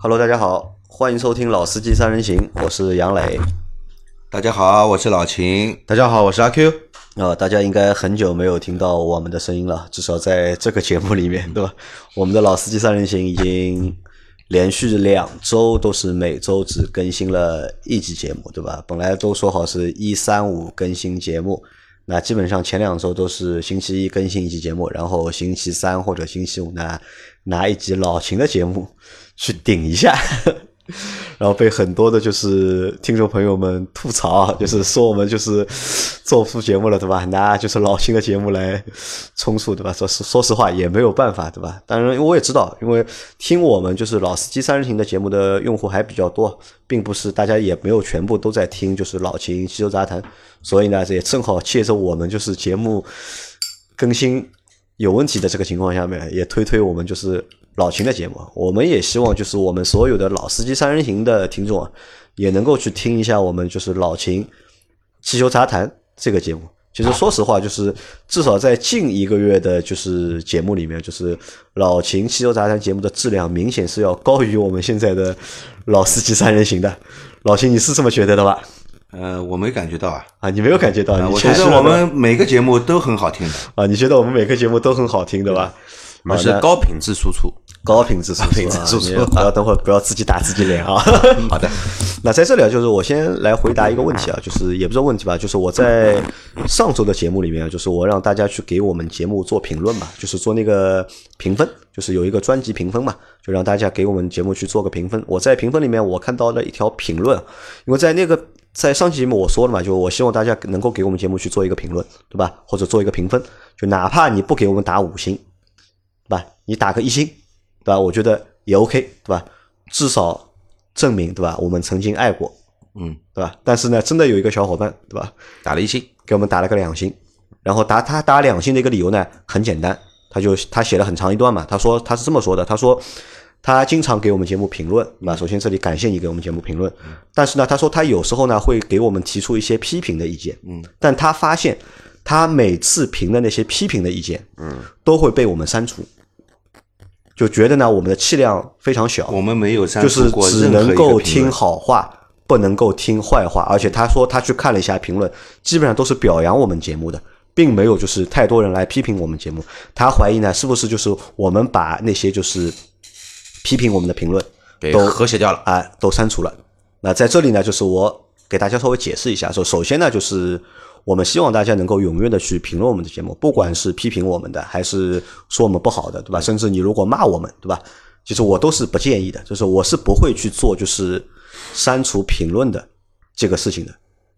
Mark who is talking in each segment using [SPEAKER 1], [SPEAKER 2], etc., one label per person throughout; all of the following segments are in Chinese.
[SPEAKER 1] Hello，大家好，欢迎收听《老司机三人行》，我是杨磊。
[SPEAKER 2] 大家好，我是老秦。
[SPEAKER 3] 大家好，我是阿 Q。
[SPEAKER 1] 啊，大家应该很久没有听到我们的声音了，至少在这个节目里面，对吧？我们的《老司机三人行》已经连续两周都是每周只更新了一集节目，对吧？本来都说好是一三五更新节目，那基本上前两周都是星期一更新一集节目，然后星期三或者星期五呢拿一集老秦的节目去顶一下。然后被很多的，就是听众朋友们吐槽，就是说我们就是做副节目了，对吧？拿就是老秦的节目来充数，对吧？说说实话也没有办法，对吧？当然，我也知道，因为听我们就是老司机三人行的节目的用户还比较多，并不是大家也没有全部都在听，就是老秦汽车杂谈，所以呢，这也正好借着我们就是节目更新有问题的这个情况下面，也推推我们就是。老秦的节目，我们也希望就是我们所有的老司机三人行的听众啊，也能够去听一下我们就是老秦汽修杂谈这个节目。其实说实话，就是至少在近一个月的，就是节目里面，就是老秦汽修杂谈节目的质量明显是要高于我们现在的老司机三人行的。老秦，你是这么觉得的吧？
[SPEAKER 2] 呃，我没感觉到啊，
[SPEAKER 1] 啊，你没有感觉到？
[SPEAKER 2] 我觉得我们每个节目都很好听的
[SPEAKER 1] 啊，你觉得我们每个节目都很好听，对吧？
[SPEAKER 3] 我们是高品质输出。
[SPEAKER 1] 高品质输出，不要等会儿不要自己打自己脸啊！
[SPEAKER 3] 好的，
[SPEAKER 1] 那在这里啊，就是我先来回答一个问题啊，就是也不是问题吧，就是我在上周的节目里面，就是我让大家去给我们节目做评论嘛，就是做那个评分，就是有一个专辑评分嘛，就让大家给我们节目去做个评分。我在评分里面我看到了一条评论，因为在那个在上期节目我说了嘛，就我希望大家能够给我们节目去做一个评论，对吧？或者做一个评分，就哪怕你不给我们打五星，对吧？你打个一星。对吧？我觉得也 OK，对吧？至少证明，对吧？我们曾经爱过，
[SPEAKER 2] 嗯，
[SPEAKER 1] 对吧？但是呢，真的有一个小伙伴，对吧？
[SPEAKER 3] 打了一星，
[SPEAKER 1] 给我们打了个两星。然后打他打两星的一个理由呢，很简单，他就他写了很长一段嘛。他说他是这么说的，他说他经常给我们节目评论，那首先这里感谢你给我们节目评论，但是呢，他说他有时候呢会给我们提出一些批评的意见，
[SPEAKER 2] 嗯，
[SPEAKER 1] 但他发现他每次评的那些批评的意见，
[SPEAKER 2] 嗯，
[SPEAKER 1] 都会被我们删除。就觉得呢，我们的气量非常小，
[SPEAKER 2] 我们没有删
[SPEAKER 1] 除过就是只能够听好话，不能够听坏话。而且他说他去看了一下评论，基本上都是表扬我们节目的，并没有就是太多人来批评我们节目。他怀疑呢，是不是就是我们把那些就是批评我们的评论都
[SPEAKER 3] 和谐掉了
[SPEAKER 1] 啊，都删除了。那在这里呢，就是我给大家稍微解释一下，说首先呢，就是。我们希望大家能够踊跃的去评论我们的节目，不管是批评我们的，还是说我们不好的，对吧？甚至你如果骂我们，对吧？其实我都是不建议的，就是我是不会去做就是删除评论的这个事情的。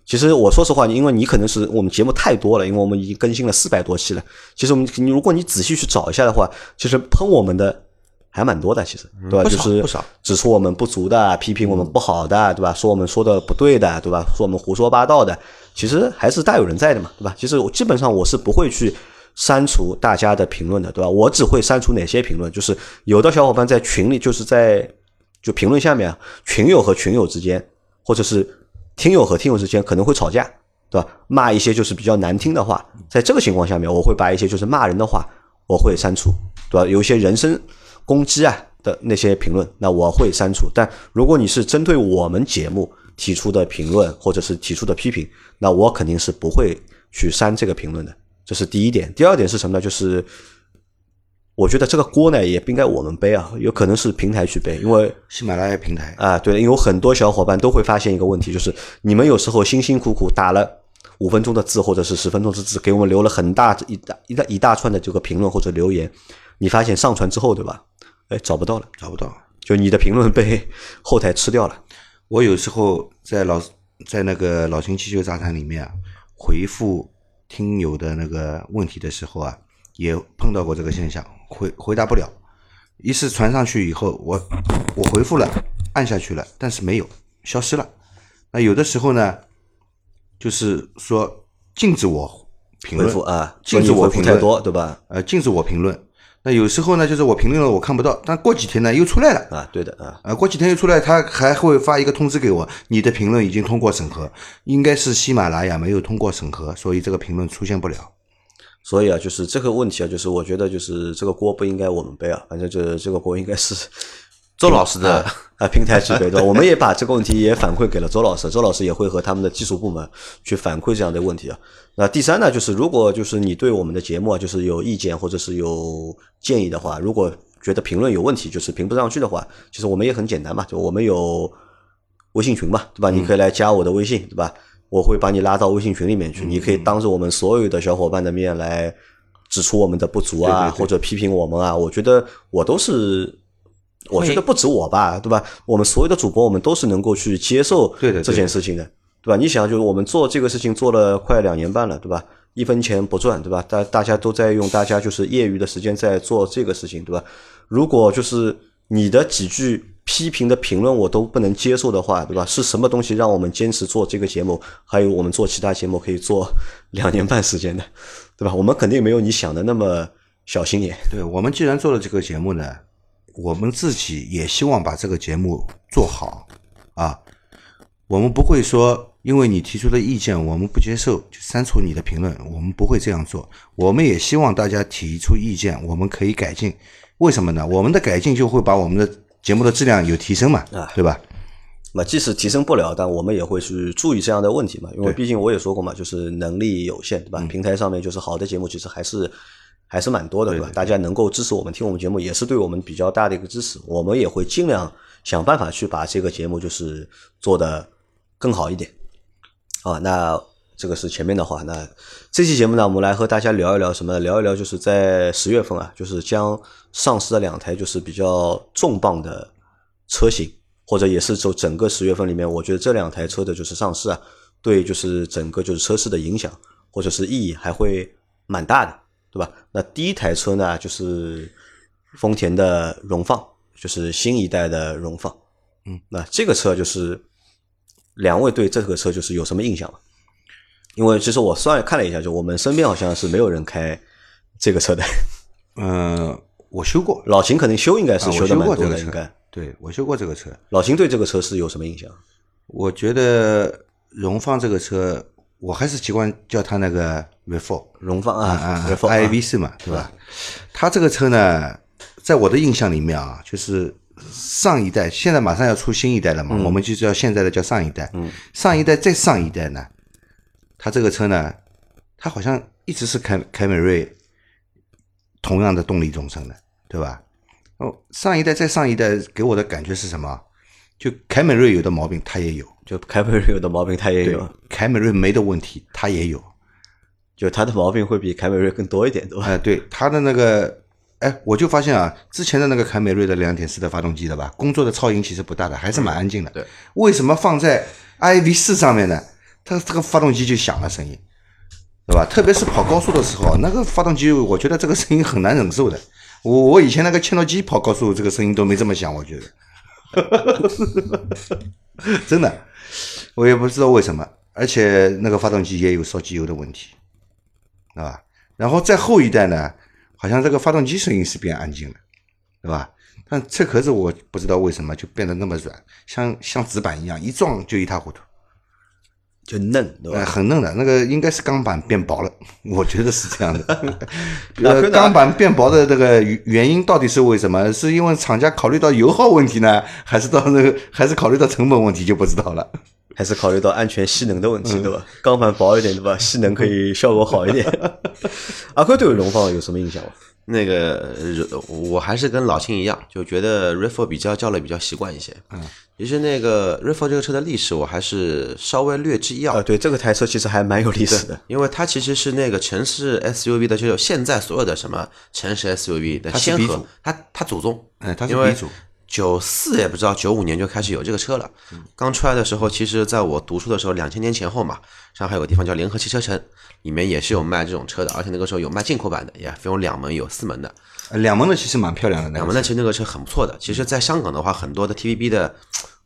[SPEAKER 1] 其实我说实话，因为你可能是我们节目太多了，因为我们已经更新了四百多期了。其实我们你如果你仔细去找一下的话，其实喷我们的还蛮多的，其实对吧？就是
[SPEAKER 3] 不少
[SPEAKER 1] 指出我们不足的，批评我们不好的，对吧？说我们说的不对的，对吧？说我们胡说八道的。其实还是大有人在的嘛，对吧？其实我基本上我是不会去删除大家的评论的，对吧？我只会删除哪些评论，就是有的小伙伴在群里，就是在就评论下面，群友和群友之间，或者是听友和听友之间可能会吵架，对吧？骂一些就是比较难听的话，在这个情况下面，我会把一些就是骂人的话我会删除，对吧？有一些人身攻击啊的那些评论，那我会删除。但如果你是针对我们节目，提出的评论或者是提出的批评，那我肯定是不会去删这个评论的，这是第一点。第二点是什么呢？就是我觉得这个锅呢也不应该我们背啊，有可能是平台去背，因为
[SPEAKER 2] 喜马拉雅平台
[SPEAKER 1] 啊，对，因为有很多小伙伴都会发现一个问题，就是你们有时候辛辛苦苦打了五分钟的字或者是十分钟的字，给我们留了很大一大一大一大串的这个评论或者留言，你发现上传之后，对吧？哎，找不到了，
[SPEAKER 2] 找不到，
[SPEAKER 1] 就你的评论被后台吃掉了。
[SPEAKER 2] 我有时候在老在那个老秦汽修杂谈里面啊，回复听友的那个问题的时候啊，也碰到过这个现象，回回答不了。一是传上去以后，我我回复了，按下去了，但是没有消失了。那有的时候呢，就是说禁止我评论
[SPEAKER 1] 啊，
[SPEAKER 2] 禁止我评
[SPEAKER 1] 论太多，对吧？
[SPEAKER 2] 呃，禁止我评论。那有时候呢，就是我评论了我看不到，但过几天呢又出来了
[SPEAKER 1] 啊，对的啊，
[SPEAKER 2] 啊过几天又出来，他还会发一个通知给我，你的评论已经通过审核，应该是喜马拉雅没有通过审核，所以这个评论出现不了。
[SPEAKER 1] 所以啊，就是这个问题啊，就是我觉得就是这个锅不应该我们背啊，反正这这个锅应该是
[SPEAKER 3] 周老师的
[SPEAKER 1] 啊，平台级别对吧？我们也把这个问题也反馈给了周老师，周老师也会和他们的技术部门去反馈这样的问题啊。那第三呢，就是如果就是你对我们的节目啊，就是有意见或者是有建议的话，如果觉得评论有问题，就是评不上去的话，其实我们也很简单嘛，就我们有微信群嘛，对吧？你可以来加我的微信，对吧？我会把你拉到微信群里面去，你可以当着我们所有的小伙伴的面来指出我们的不足啊，或者批评我们啊。我觉得我都是，我觉得不止我吧，对吧？我们所有的主播，我们都是能够去接受这件事情的，对吧？你想，就是我们做这个事情做了快两年半了，对吧？一分钱不赚，对吧？大大家都在用大家就是业余的时间在做这个事情，对吧？如果就是你的几句批评的评论我都不能接受的话，对吧？是什么东西让我们坚持做这个节目，还有我们做其他节目可以做 两年半时间的，对吧？我们肯定没有你想的那么小心眼。
[SPEAKER 2] 对我们既然做了这个节目呢，我们自己也希望把这个节目做好啊。我们不会说因为你提出的意见我们不接受就删除你的评论，我们不会这样做。我们也希望大家提出意见，我们可以改进。为什么呢？我们的改进就会把我们的节目的质量有提升嘛，
[SPEAKER 1] 啊
[SPEAKER 2] 对吧？
[SPEAKER 1] 那即使提升不了，但我们也会去注意这样的问题嘛，因为毕竟我也说过嘛，就是能力有限，对吧？平台上面就是好的节目，其实还是还是蛮多的，对吧？大家能够支持我们听我们节目，也是对我们比较大的一个支持。我们也会尽量想办法去把这个节目就是做的更好一点。啊，那这个是前面的话。那这期节目呢，我们来和大家聊一聊什么？聊一聊就是在十月份啊，就是将上市的两台就是比较重磅的车型，或者也是就整个十月份里面，我觉得这两台车的就是上市啊，对就是整个就是车市的影响或者是意义还会蛮大的，对吧？那第一台车呢，就是丰田的荣放，就是新一代的荣放。
[SPEAKER 2] 嗯，
[SPEAKER 1] 那这个车就是两位对这个车就是有什么印象吗？因为其实我算看了一下，就我们身边好像是没有人开这个车的。
[SPEAKER 2] 嗯、我修过，
[SPEAKER 1] 老秦可能修应该是修的蛮多的，应该。
[SPEAKER 2] 对我修过这个车。
[SPEAKER 1] 老秦对这个车是有什么印象？
[SPEAKER 2] 我觉得荣放这个车，我还是习惯叫它那个 RAV4
[SPEAKER 1] 荣放
[SPEAKER 2] 啊
[SPEAKER 1] 啊
[SPEAKER 2] 啊，RAV4，i v 四嘛，对吧？它这个车呢，在我的印象里面啊，就是上一代，现在马上要出新一代了嘛，我们就叫现在的叫上一代。
[SPEAKER 1] 嗯，
[SPEAKER 2] 上一代再上一代呢，它这个车呢，它好像一直是凯凯美瑞同样的动力总成的，对吧？哦，上一代再上一代给我的感觉是什么？就凯美瑞有的毛病它也有，
[SPEAKER 1] 就凯美瑞有的毛病它也有，，
[SPEAKER 2] 凯美瑞没的问题它也有。
[SPEAKER 1] 就它的毛病会比凯美瑞更多一点，对吧？
[SPEAKER 2] 哎、对它的那个，哎，我就发现啊，之前的那个凯美瑞的两点四的发动机的吧，工作的噪音其实不大的，还是蛮安静的。
[SPEAKER 3] 对，
[SPEAKER 2] 为什么放在 iV 四上面呢？它这个发动机就响了声音，对吧？特别是跑高速的时候，那个发动机，我觉得这个声音很难忍受的。我我以前那个切诺基跑高速，这个声音都没这么响，我觉得，真的，我也不知道为什么。而且那个发动机也有烧机油的问题，对吧？然后再后一代呢，好像这个发动机声音是变安静了，对吧？但车壳子我不知道为什么就变得那么软，像像纸板一样，一撞就一塌糊涂，
[SPEAKER 1] 就嫩，对
[SPEAKER 2] 呃，
[SPEAKER 1] 吧？
[SPEAKER 2] 很嫩的。那个应该是钢板变薄了，我觉得是这样的。呃，钢板变薄的这个原原因到底是为什么？是因为厂家考虑到油耗问题呢，还是到那个，还是考虑到成本问题就不知道了。
[SPEAKER 1] 还是考虑到安全吸能的问题，对吧？钢板薄一点，对吧？吸能可以效果好一点。阿坤对荣放有什么印象吗？
[SPEAKER 3] 那个呃我还是跟老秦一样，就觉得 r e f o 比较叫了比较习惯一些。嗯，其实那个 r e f o 这个车的历史，我还是稍微略知一二
[SPEAKER 1] 啊，。对，这个台车其实还蛮有历史的。
[SPEAKER 3] 因为它其实是那个城市 SUV 的，就是现在所有的什么城市 SUV 的
[SPEAKER 2] 它
[SPEAKER 3] 先河它它祖宗，
[SPEAKER 2] 哎，它是
[SPEAKER 3] 因为
[SPEAKER 2] 鼻祖。
[SPEAKER 3] 九四也不知道，九五年就开始有这个车了。刚出来的时候，其实在我读书的时候，两千年前后嘛，上海有个地方叫联合汽车城，里面也是有卖这种车的，而且那个时候有卖进口版的，也分有两门有四门的。
[SPEAKER 2] 呃两门的其实蛮漂亮的，
[SPEAKER 3] 两门的其实那个车很不错的。其实，在香港的话，很多的 TVB 的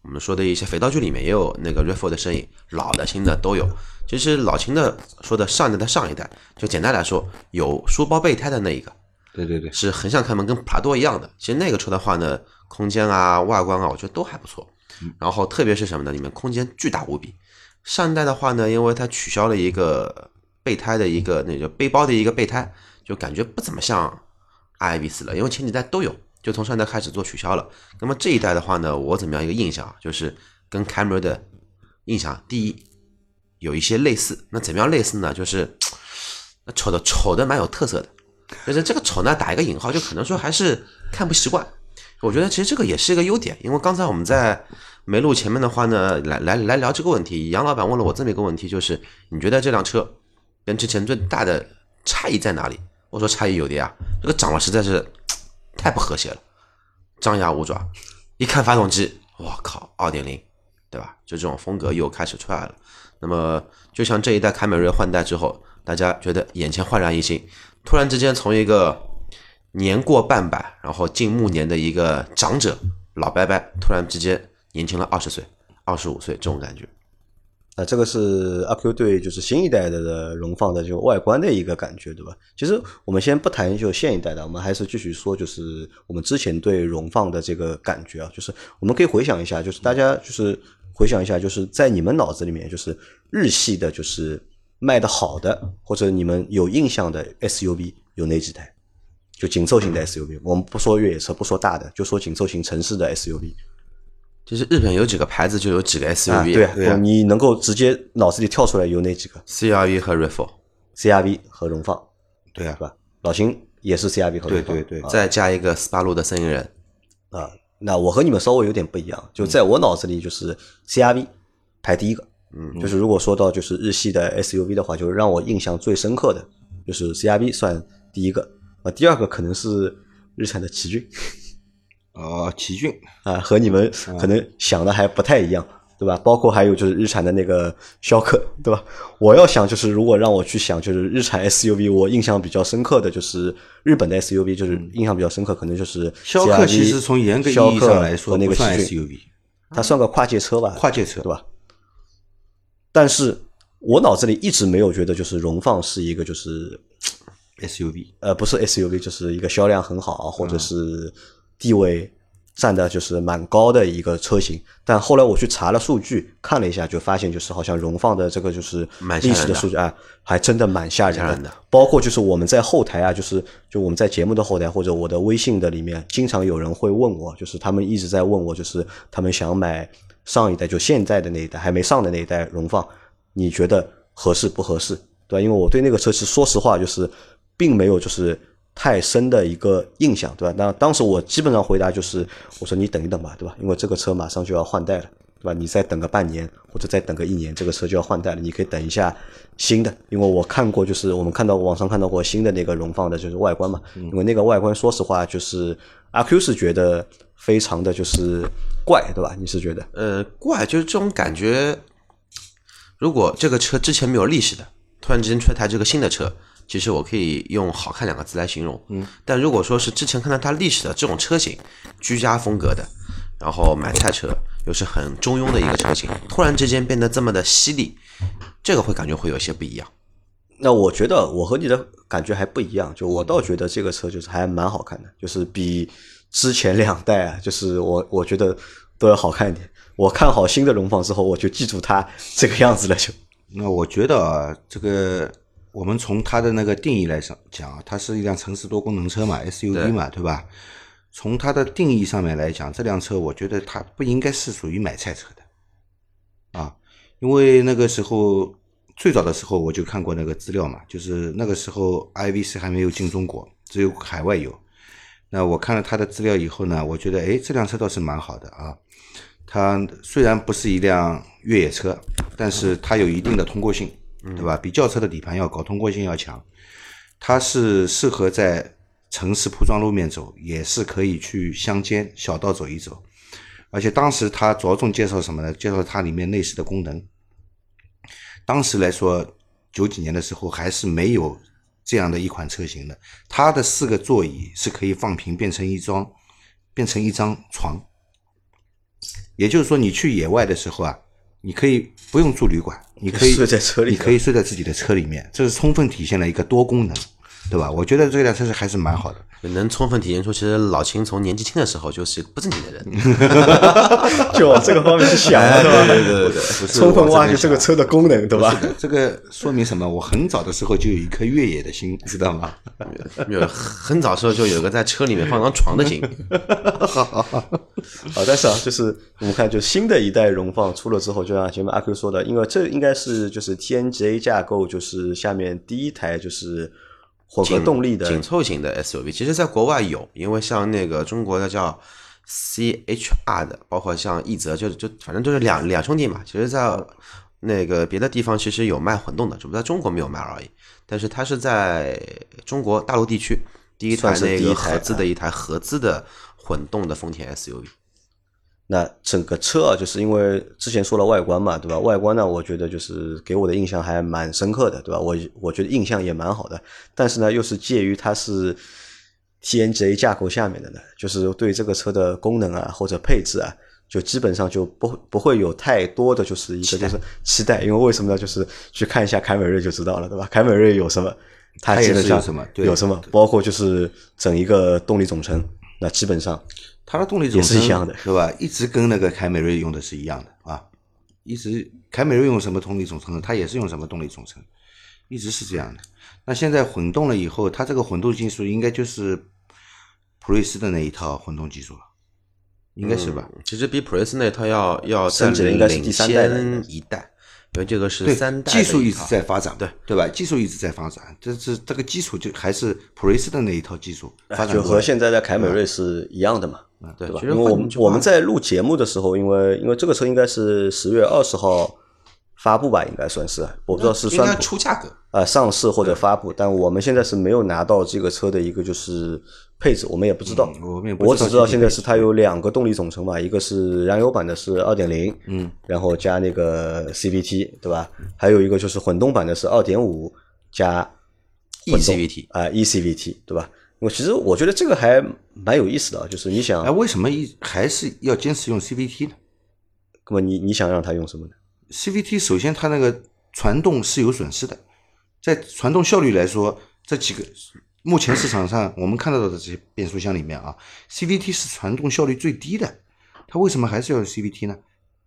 [SPEAKER 3] 我们说的一些肥皂剧里面也有那个 r e f o 的身影，老的新的都有。其实老秦的说的上一代的上一代，就简单来说，有书包备胎的那一个，
[SPEAKER 2] 对对对，
[SPEAKER 3] 是横向开门，跟普拉多一样的。其实那个车的话呢，空间啊、外观啊，我觉得都还不错。然后特别是什么呢？里面空间巨大无比。上一代的话呢，因为它取消了一个备胎的一个那个背包的一个备胎，就感觉不怎么像 iV 四了。因为前几代都有，就从上一代开始做取消了。那么这一代的话呢，我怎么样一个印象啊？就是跟 Camry 的印象，第一有一些类似。那怎么样类似呢？就是那丑的丑的蛮有特色的，但是这个丑呢打一个引号，就可能说还是看不习惯。我觉得其实这个也是一个优点，因为刚才我们在没录前面的话呢，来来来聊这个问题，杨老板问了我这么一个问题，就是你觉得这辆车跟之前最大的差异在哪里？我说差异有的呀，这个长得实在是太不和谐了，张牙舞爪，一看发动机，我靠，二点零，对吧？就这种风格又开始出来了。那么就像这一代凯美瑞换代之后，大家觉得眼前焕然一新，突然之间从一个年过半百，然后近暮年的一个长者老伯伯，突然之间年轻了二十岁、二十五岁，这种感觉。
[SPEAKER 1] 啊，这个是阿 Q 对就是新一代的荣放的这个外观的一个感觉，对吧？其实我们先不谈就现一代的，我们还是继续说，就是我们之前对荣放的这个感觉啊，就是我们可以回想一下，就是大家就是回想一下，就是在你们脑子里面，就是日系的，就是卖的好的或者你们有印象的 SUV 有哪几台？就紧凑型的 SUV，我们不说越野车，不说大的，就说紧凑型城市的 SUV。
[SPEAKER 3] 就是日本有几个牌子就有几个 SUV，、
[SPEAKER 1] 啊，对啊，你能够直接脑子里跳出来有哪几个
[SPEAKER 3] CRV 和
[SPEAKER 1] RAV4，？CRV 和荣放，
[SPEAKER 2] 对啊
[SPEAKER 1] 是，吧？老秦也是 CRV 和荣放，
[SPEAKER 2] 对对对
[SPEAKER 1] 啊
[SPEAKER 3] 再加一个斯巴鲁的森林人。
[SPEAKER 1] 啊。那我和你们稍微有点不一样，就在我脑子里就是 CRV 排第一个，嗯，就是如果说到就是日系的 SUV 的话，就是让我印象最深刻的就是 CRV 算第一个，啊，第二个可能是日产的奇骏，
[SPEAKER 2] 哦，奇骏，
[SPEAKER 1] 啊，和你们可能想的还不太一样，对吧？包括还有就是日产的那个逍客，对吧？我要想就是如果让我去想，就是日产 SUV，我印象比较深刻的就是日本的 SUV，就是印象比较深刻，可能就是
[SPEAKER 2] 逍客其实从严格意义上来说
[SPEAKER 1] 那个
[SPEAKER 2] SUV，
[SPEAKER 1] 它算个跨界车吧，
[SPEAKER 2] 跨界车
[SPEAKER 1] 对吧？但是我脑子里一直没有觉得就是荣放是一个就是
[SPEAKER 2] SUV，
[SPEAKER 1] 呃，不是 SUV，就是一个销量很好，或者是地位占的就是蛮高的一个车型。但后来我去查了数据，看了一下，就发现就是好像荣放的这个就是历史的数据啊，还真的蛮吓人
[SPEAKER 3] 吓人的
[SPEAKER 1] 包括就是我们在后台啊，就是就我们在节目的后台或者我的微信的里面，经常有人会问我，就是他们一直在问我，就是他们想买上一代就现在的那一代还没上的那一代荣放，你觉得合适不合适？对吧？因为我对那个车其实说实话就是并没有就是太深的一个印象，对吧？那当时我基本上回答就是我说你等一等吧，对吧？因为这个车马上就要换代了。对吧？你再等个半年，或者再等个一年，这个车就要换代了。你可以等一下新的，因为我看过，就是我们看到网上看到过新的那个荣放的，就是外观嘛。因为那个外观，说实话，就是阿 Q 是觉得非常的就是怪，对吧？你是觉得？
[SPEAKER 3] 呃，怪就是这种感觉。如果这个车之前没有历史的，突然之间出来台这个新的车，其实我可以用“好看”两个字来形容。嗯，但如果说是之前看到它历史的这种车型，居家风格的，然后买菜车又是很中庸的一个车型，突然之间变得这么的犀利，这个会感觉会有些不一样。
[SPEAKER 1] 那我觉得我和你的感觉还不一样，就我倒觉得这个车就是还蛮好看的，就是比之前两代啊，就是我我觉得都要好看一点。我看好新的荣放之后，我就记住它这个样子了，就
[SPEAKER 2] 那我觉得啊，这个我们从它的那个定义来上讲啊，它是一辆城市多功能车嘛，SUV 嘛，对吧？从它的定义上面来讲，这辆车我觉得它不应该是属于买菜车的，啊，因为那个时候最早的时候我就看过那个资料嘛，就是那个时候 IVC 还没有进中国，只有海外有。那我看了它的资料以后呢，我觉得哎，这辆车倒是蛮好的啊。它虽然不是一辆越野车，但是它有一定的通过性，对吧？比轿车的底盘要高，通过性要强。它是适合在城市铺装路面走，也是可以去乡间小道走一走。而且当时它着重介绍什么呢？介绍它里面内饰的功能。当时来说，九几年的时候还是没有这样的一款车型的。它的四个座椅是可以放平变成一张，变成一张床。也就是说，你去野外的时候啊，你可以不用住旅馆，你可以
[SPEAKER 1] 睡在车里
[SPEAKER 2] 你可以睡在自己的车里面，这是充分体现了一个多功能。对吧？我觉得这辆车是还是蛮好的。
[SPEAKER 3] 能充分体现出其实老秦从年纪轻的时候就是一个不正经的人。
[SPEAKER 1] 就往这个方面去想，
[SPEAKER 2] 哎
[SPEAKER 1] 对吧？
[SPEAKER 2] 对对对对，不是
[SPEAKER 1] 充分挖掘这个车的功能，对吧
[SPEAKER 2] 这个说明什么？我很早的时候就有一颗越野的心，知道吗？
[SPEAKER 3] 没有很早时候就有个在车里面放张床的心，
[SPEAKER 1] 啊，但是啊，就是我们看，就新的一代荣放出了之后，就像前面阿 Q 说的，因为这应该是就是 TNGA 架构，就是下面第一台就是混合动力的
[SPEAKER 3] 紧凑型的 SUV，其实在国外有，因为像那个中国的叫 CHR 的，包括像奕泽，就就反正就是两两兄弟嘛。其实，在那个别的地方其实有卖混动的，只不过在中国没有卖而已。但是它是在中国大陆地区第一台那个
[SPEAKER 1] 第一台
[SPEAKER 3] 合资的一台合资的混动的丰田 SUV。
[SPEAKER 1] 那整个车啊，就是因为之前说了外观嘛，对吧？外观呢，我觉得就是给我的印象还蛮深刻的，对吧？我我觉得印象也蛮好的，但是呢，又是介于它是 TNGA 架构下面的呢，就是对这个车的功能啊或者配置啊，就基本上就不不会有太多的就是一个就是期待，因为为什么呢？就是去看一下凯美瑞就知道了，对吧？凯美瑞有什么，它
[SPEAKER 2] 它也
[SPEAKER 1] 基本上
[SPEAKER 2] 是有什么对
[SPEAKER 1] 有什么，包括就是整一个动力总成，那基本上
[SPEAKER 2] 它的动力总
[SPEAKER 1] 成是一样的
[SPEAKER 2] 对吧？一直跟那个凯美瑞用的是一样的啊，一直凯美瑞用什么动力总成，它也是用什么动力总成，一直是这样的。那现在混动了以后，它这个混动技术应该就是普锐斯的那一套混动技术了，应该是吧？
[SPEAKER 3] 嗯其实比普锐斯那套要要再
[SPEAKER 1] 升级的应该是第
[SPEAKER 3] 领
[SPEAKER 1] 三代
[SPEAKER 3] 一代，因为这个是
[SPEAKER 2] 对
[SPEAKER 3] 三，代
[SPEAKER 2] 技术一直在发展，
[SPEAKER 3] 对
[SPEAKER 2] 对吧？技术一直在发展，这是这个基础就还是普锐斯的那一套技术发展
[SPEAKER 1] 就和现在的凯美瑞是一样的嘛，对吧？因为我们我们在录节目的时候，因为因为这个车应该是十月二十号发布吧，应该算是，我不知道是
[SPEAKER 3] 应该
[SPEAKER 1] 算
[SPEAKER 3] 出价格。
[SPEAKER 1] 啊上市或者发布，但我们现在是没有拿到这个车的一个就是配置，我们也不知道。
[SPEAKER 2] 嗯我们也不知道
[SPEAKER 1] 我只知道现在是它有两个动力总成嘛，一个是燃油版的是二点零，
[SPEAKER 2] 嗯，
[SPEAKER 1] 然后加那个 CVT 对吧？还有一个就是混动版的是二点五加
[SPEAKER 3] ECVT
[SPEAKER 1] 啊 ECVT 对吧？我其实我觉得这个还蛮有意思的啊，就是你想
[SPEAKER 2] 哎，，为什么一还是要坚持用 CVT 呢
[SPEAKER 1] 那么你你想让它用什么呢
[SPEAKER 2] ？？CVT 首先它那个传动是有损失的，在传动效率来说，这几个目前市场上我们看到的这些变速箱里面啊，CVT 是传动效率最低的。它为什么还是要用 CVT 呢？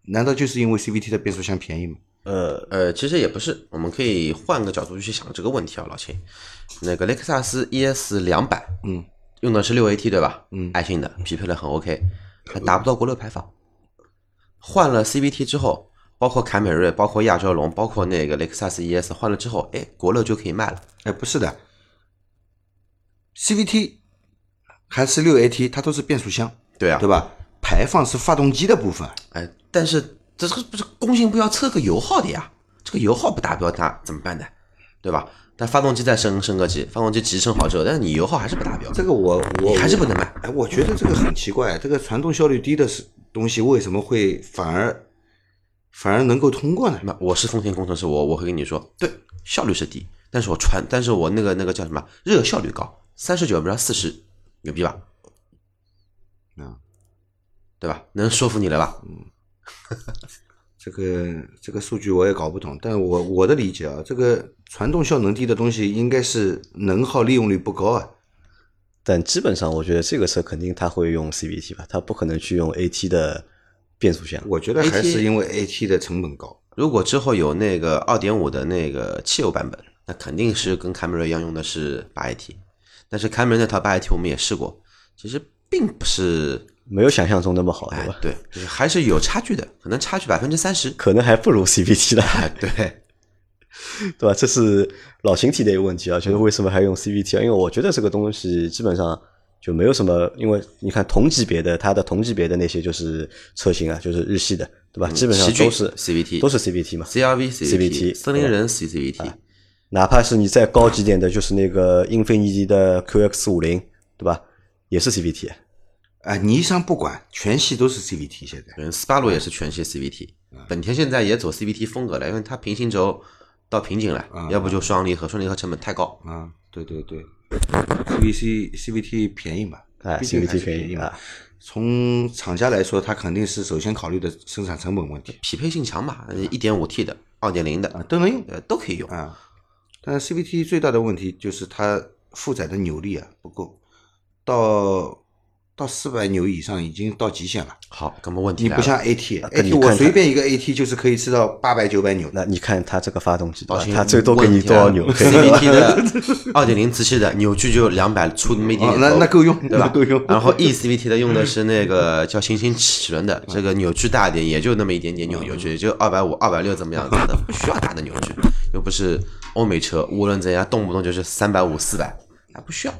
[SPEAKER 2] 难道就是因为 CVT 的变速箱便宜吗？
[SPEAKER 1] 呃，
[SPEAKER 3] 呃，其实也不是，我们可以换个角度去想这个问题啊，老秦。那个雷克萨斯 ES 两百，
[SPEAKER 2] 嗯，
[SPEAKER 3] 用的是六 AT 对吧？
[SPEAKER 2] 嗯
[SPEAKER 3] 爱信的，匹配的很 OK，还达不到国六排放。换了 CVT 之后，包括凯美瑞、包括亚洲龙、包括那个雷克萨斯 ES 换了之后，哎，国六就可以卖了。
[SPEAKER 2] 哎，不是的，CVT 还是六 AT，它都是变速箱，
[SPEAKER 3] 对啊，
[SPEAKER 2] 对吧？排放是发动机的部分，
[SPEAKER 3] 哎，但是这个不是工信部要测个油耗的呀？这个油耗不达标，它怎么办呢？对吧？但发动机再升升个级，发动机集成好之后，但是你油耗还是不达标，
[SPEAKER 2] 这个我我
[SPEAKER 3] 还是不能卖。
[SPEAKER 2] 哎，我觉得这个很奇怪，这个传动效率低的是东西为什么会反而反而能够通过呢？
[SPEAKER 3] 那我是丰田工程师，我我会跟你说，对，效率是低，但是我传，但是我那个那个叫什么热效率高，三十九不到四十，牛逼吧？
[SPEAKER 2] 啊，
[SPEAKER 3] 对吧？能说服你了吧？
[SPEAKER 2] 嗯这个这个数据我也搞不懂，但我我的理解啊，这个传动效能低的东西应该是能耗利用率不高啊。
[SPEAKER 1] 但基本上我觉得这个车肯定它会用 CVT 吧，它不可能去用 AT 的变速箱。
[SPEAKER 2] 我觉得还是因为 AT 的成本高。
[SPEAKER 3] 如果之后有那个二点五的那个汽油版本，那肯定是跟凯美瑞一样用的是八 AT，但是凯美瑞那套八 AT 我们也试过，其实并不是，
[SPEAKER 1] 没有想象中那么好，对吧？，
[SPEAKER 3] 哎对，就是还是有差距的，可能差距百分之三十。
[SPEAKER 1] 可能还不如 CVT 的，
[SPEAKER 3] 哎，对，
[SPEAKER 1] 对吧？这是老形体的一个问题啊，就是为什么还用 CVT 啊？因为我觉得这个东西基本上就没有什么，因为你看同级别的它的同级别的那些就是车型啊，就是日系的，对吧？基本上都是
[SPEAKER 3] CVT
[SPEAKER 1] 都是 CVT 嘛。
[SPEAKER 3] CRV
[SPEAKER 1] CVT
[SPEAKER 3] 森林人 CCVT，
[SPEAKER 1] 哪怕是你再高级点的，就是那个英菲尼迪的 QX 五零，对吧？也是 CVT。
[SPEAKER 2] 啊，尼桑不管，全系都是 CVT 现在。
[SPEAKER 3] 嗯，斯巴鲁也是全系 CVT，本田现在也走 CVT 风格了，因为它平行轴到瓶颈了，要不就双离合，双离合成本太高。
[SPEAKER 2] 啊，对对对，CVC CVT 便宜嘛，
[SPEAKER 1] 哎
[SPEAKER 2] 毕竟还是
[SPEAKER 1] ，CVT 便宜
[SPEAKER 2] 宜嘛
[SPEAKER 1] 啊。
[SPEAKER 2] 从厂家来说，它肯定是首先考虑的生产成本问题
[SPEAKER 3] 匹配性强嘛，一点五 T 的、二点零的，
[SPEAKER 2] 啊，都能用
[SPEAKER 3] 呃，都可以用。
[SPEAKER 2] 啊。但 CVT 最大的问题就是它负载的扭力啊不够，到到四百牛以上已经到极限了。
[SPEAKER 3] 好，那么问题来了
[SPEAKER 2] 你不像 AT，AT 我随便一个 AT 就是可以吃到八百九百扭的。
[SPEAKER 1] 那你看它这个发动机，它最多给你多少扭？
[SPEAKER 3] CVT 的 二点零自吸的扭矩就两百出那么一点点那
[SPEAKER 2] 那够用，
[SPEAKER 3] 对吧
[SPEAKER 2] 那？够用。
[SPEAKER 3] 然后 E CVT 的用的是那个叫行星齿轮的，这个扭矩大一点，也就那么一点点扭扭矩，也就二百五、二百六怎么样子的，不需要大的扭矩，又不是欧美车，无论怎样动不动就是三百五、四百，它不需要。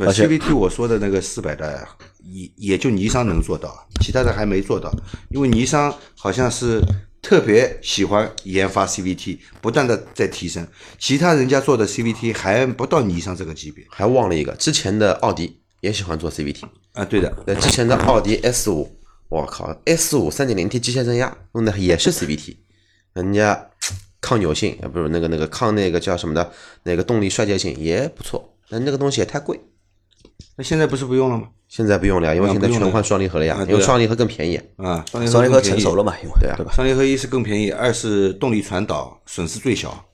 [SPEAKER 2] 而 CVT 我说的那个四百的，也也就尼桑能做到，其他的还没做到，因为尼桑好像是特别喜欢研发 CVT，不断的在提升，其他人家做的 CVT 还不到尼桑这个级别。
[SPEAKER 3] 还忘了一个，之前的奥迪也喜欢做 CVT，
[SPEAKER 2] 啊。对的，
[SPEAKER 3] 那，之前的奥迪 S 五，我靠，S 五三点零 T 机械增压用的也是 CVT，人家抗扭性，啊，不是那个那个抗那个叫什么的，那个动力衰竭性也不错，但那个东西也太贵，
[SPEAKER 2] 那现在不是不用了吗？
[SPEAKER 3] 现在不用了，因为现在全换双离合了呀因为双离合更便宜。
[SPEAKER 2] 啊，双
[SPEAKER 1] 双离合成熟了嘛，因为
[SPEAKER 3] 对啊
[SPEAKER 1] 对吧？
[SPEAKER 2] 双离合一是更便宜，二是动力传导损失最小。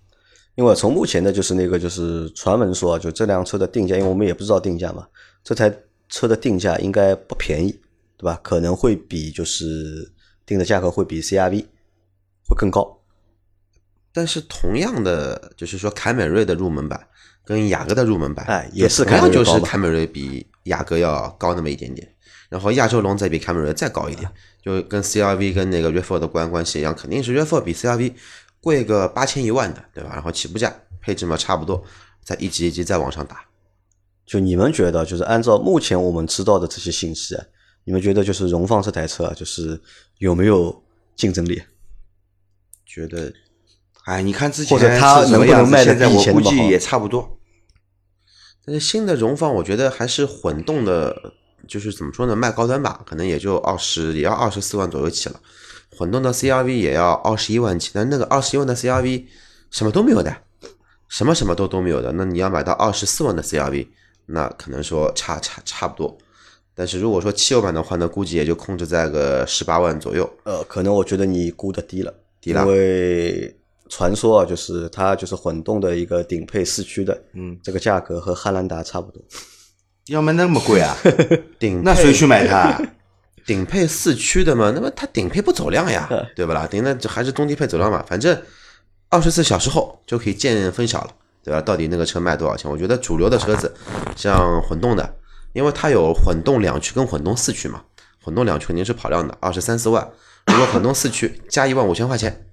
[SPEAKER 1] 因为从目前的就是那个就是传闻说啊，就这辆车的定价，因为我们也不知道定价嘛，这台车的定价应该不便宜，对吧？可能会比就是定的价格会比 CRV 会更高。
[SPEAKER 3] 但是同样的，就是说凯美瑞的入门版跟雅阁的入门版，
[SPEAKER 1] 哎也是
[SPEAKER 3] 同样就是凯美瑞比雅阁要高那么一点点，然后亚洲龙再比凯美瑞再高一点，就跟 CRV 跟那个 RAV4 的关关系一样，肯定是 RAV4 比 CRV 贵个八千一万的，对吧？然后起步价配置嘛差不多，再一级一级再往上打。
[SPEAKER 1] 就你们觉得，就是按照目前我们知道的这些信息啊，你们觉得就是荣放这台车啊，就是有没有竞争力？
[SPEAKER 3] 觉得
[SPEAKER 2] 哎，你看之前
[SPEAKER 1] 或者它能不能卖的
[SPEAKER 2] 现在我估计也差不多。
[SPEAKER 3] 但是新的荣放，我觉得还是混动的，就是怎么说呢，卖高端吧，可能也就二十，也要二十四万左右起了。混动的 CRV 也要二十一万起，但那个二十一万的 CRV 什么都没有的，什么什么都都没有的。那你要买到二十四万的 CRV，那可能说差差差不多。但是如果说汽油版的话呢，估计也就控制在个十八万左右。
[SPEAKER 1] 呃，可能我觉得你估的低了，
[SPEAKER 3] 低了
[SPEAKER 1] 因为传说啊，就是它就是混动的一个顶配四驱的，
[SPEAKER 2] 嗯，
[SPEAKER 1] 这个价格和汉兰达差不多。
[SPEAKER 2] 要卖那么贵啊？
[SPEAKER 3] 顶
[SPEAKER 2] 那谁去买它？
[SPEAKER 3] 顶配四驱的嘛，那么它顶配不走量呀，对不啦？顶那还是中低配走量嘛，反正二十四小时后就可以见分晓了，对吧？到底那个车卖多少钱？我觉得主流的车子，像混动的，因为它有混动两驱跟混动四驱嘛，混动两驱肯定是跑量的，二十三四万，如果混动四驱加一万五千块钱，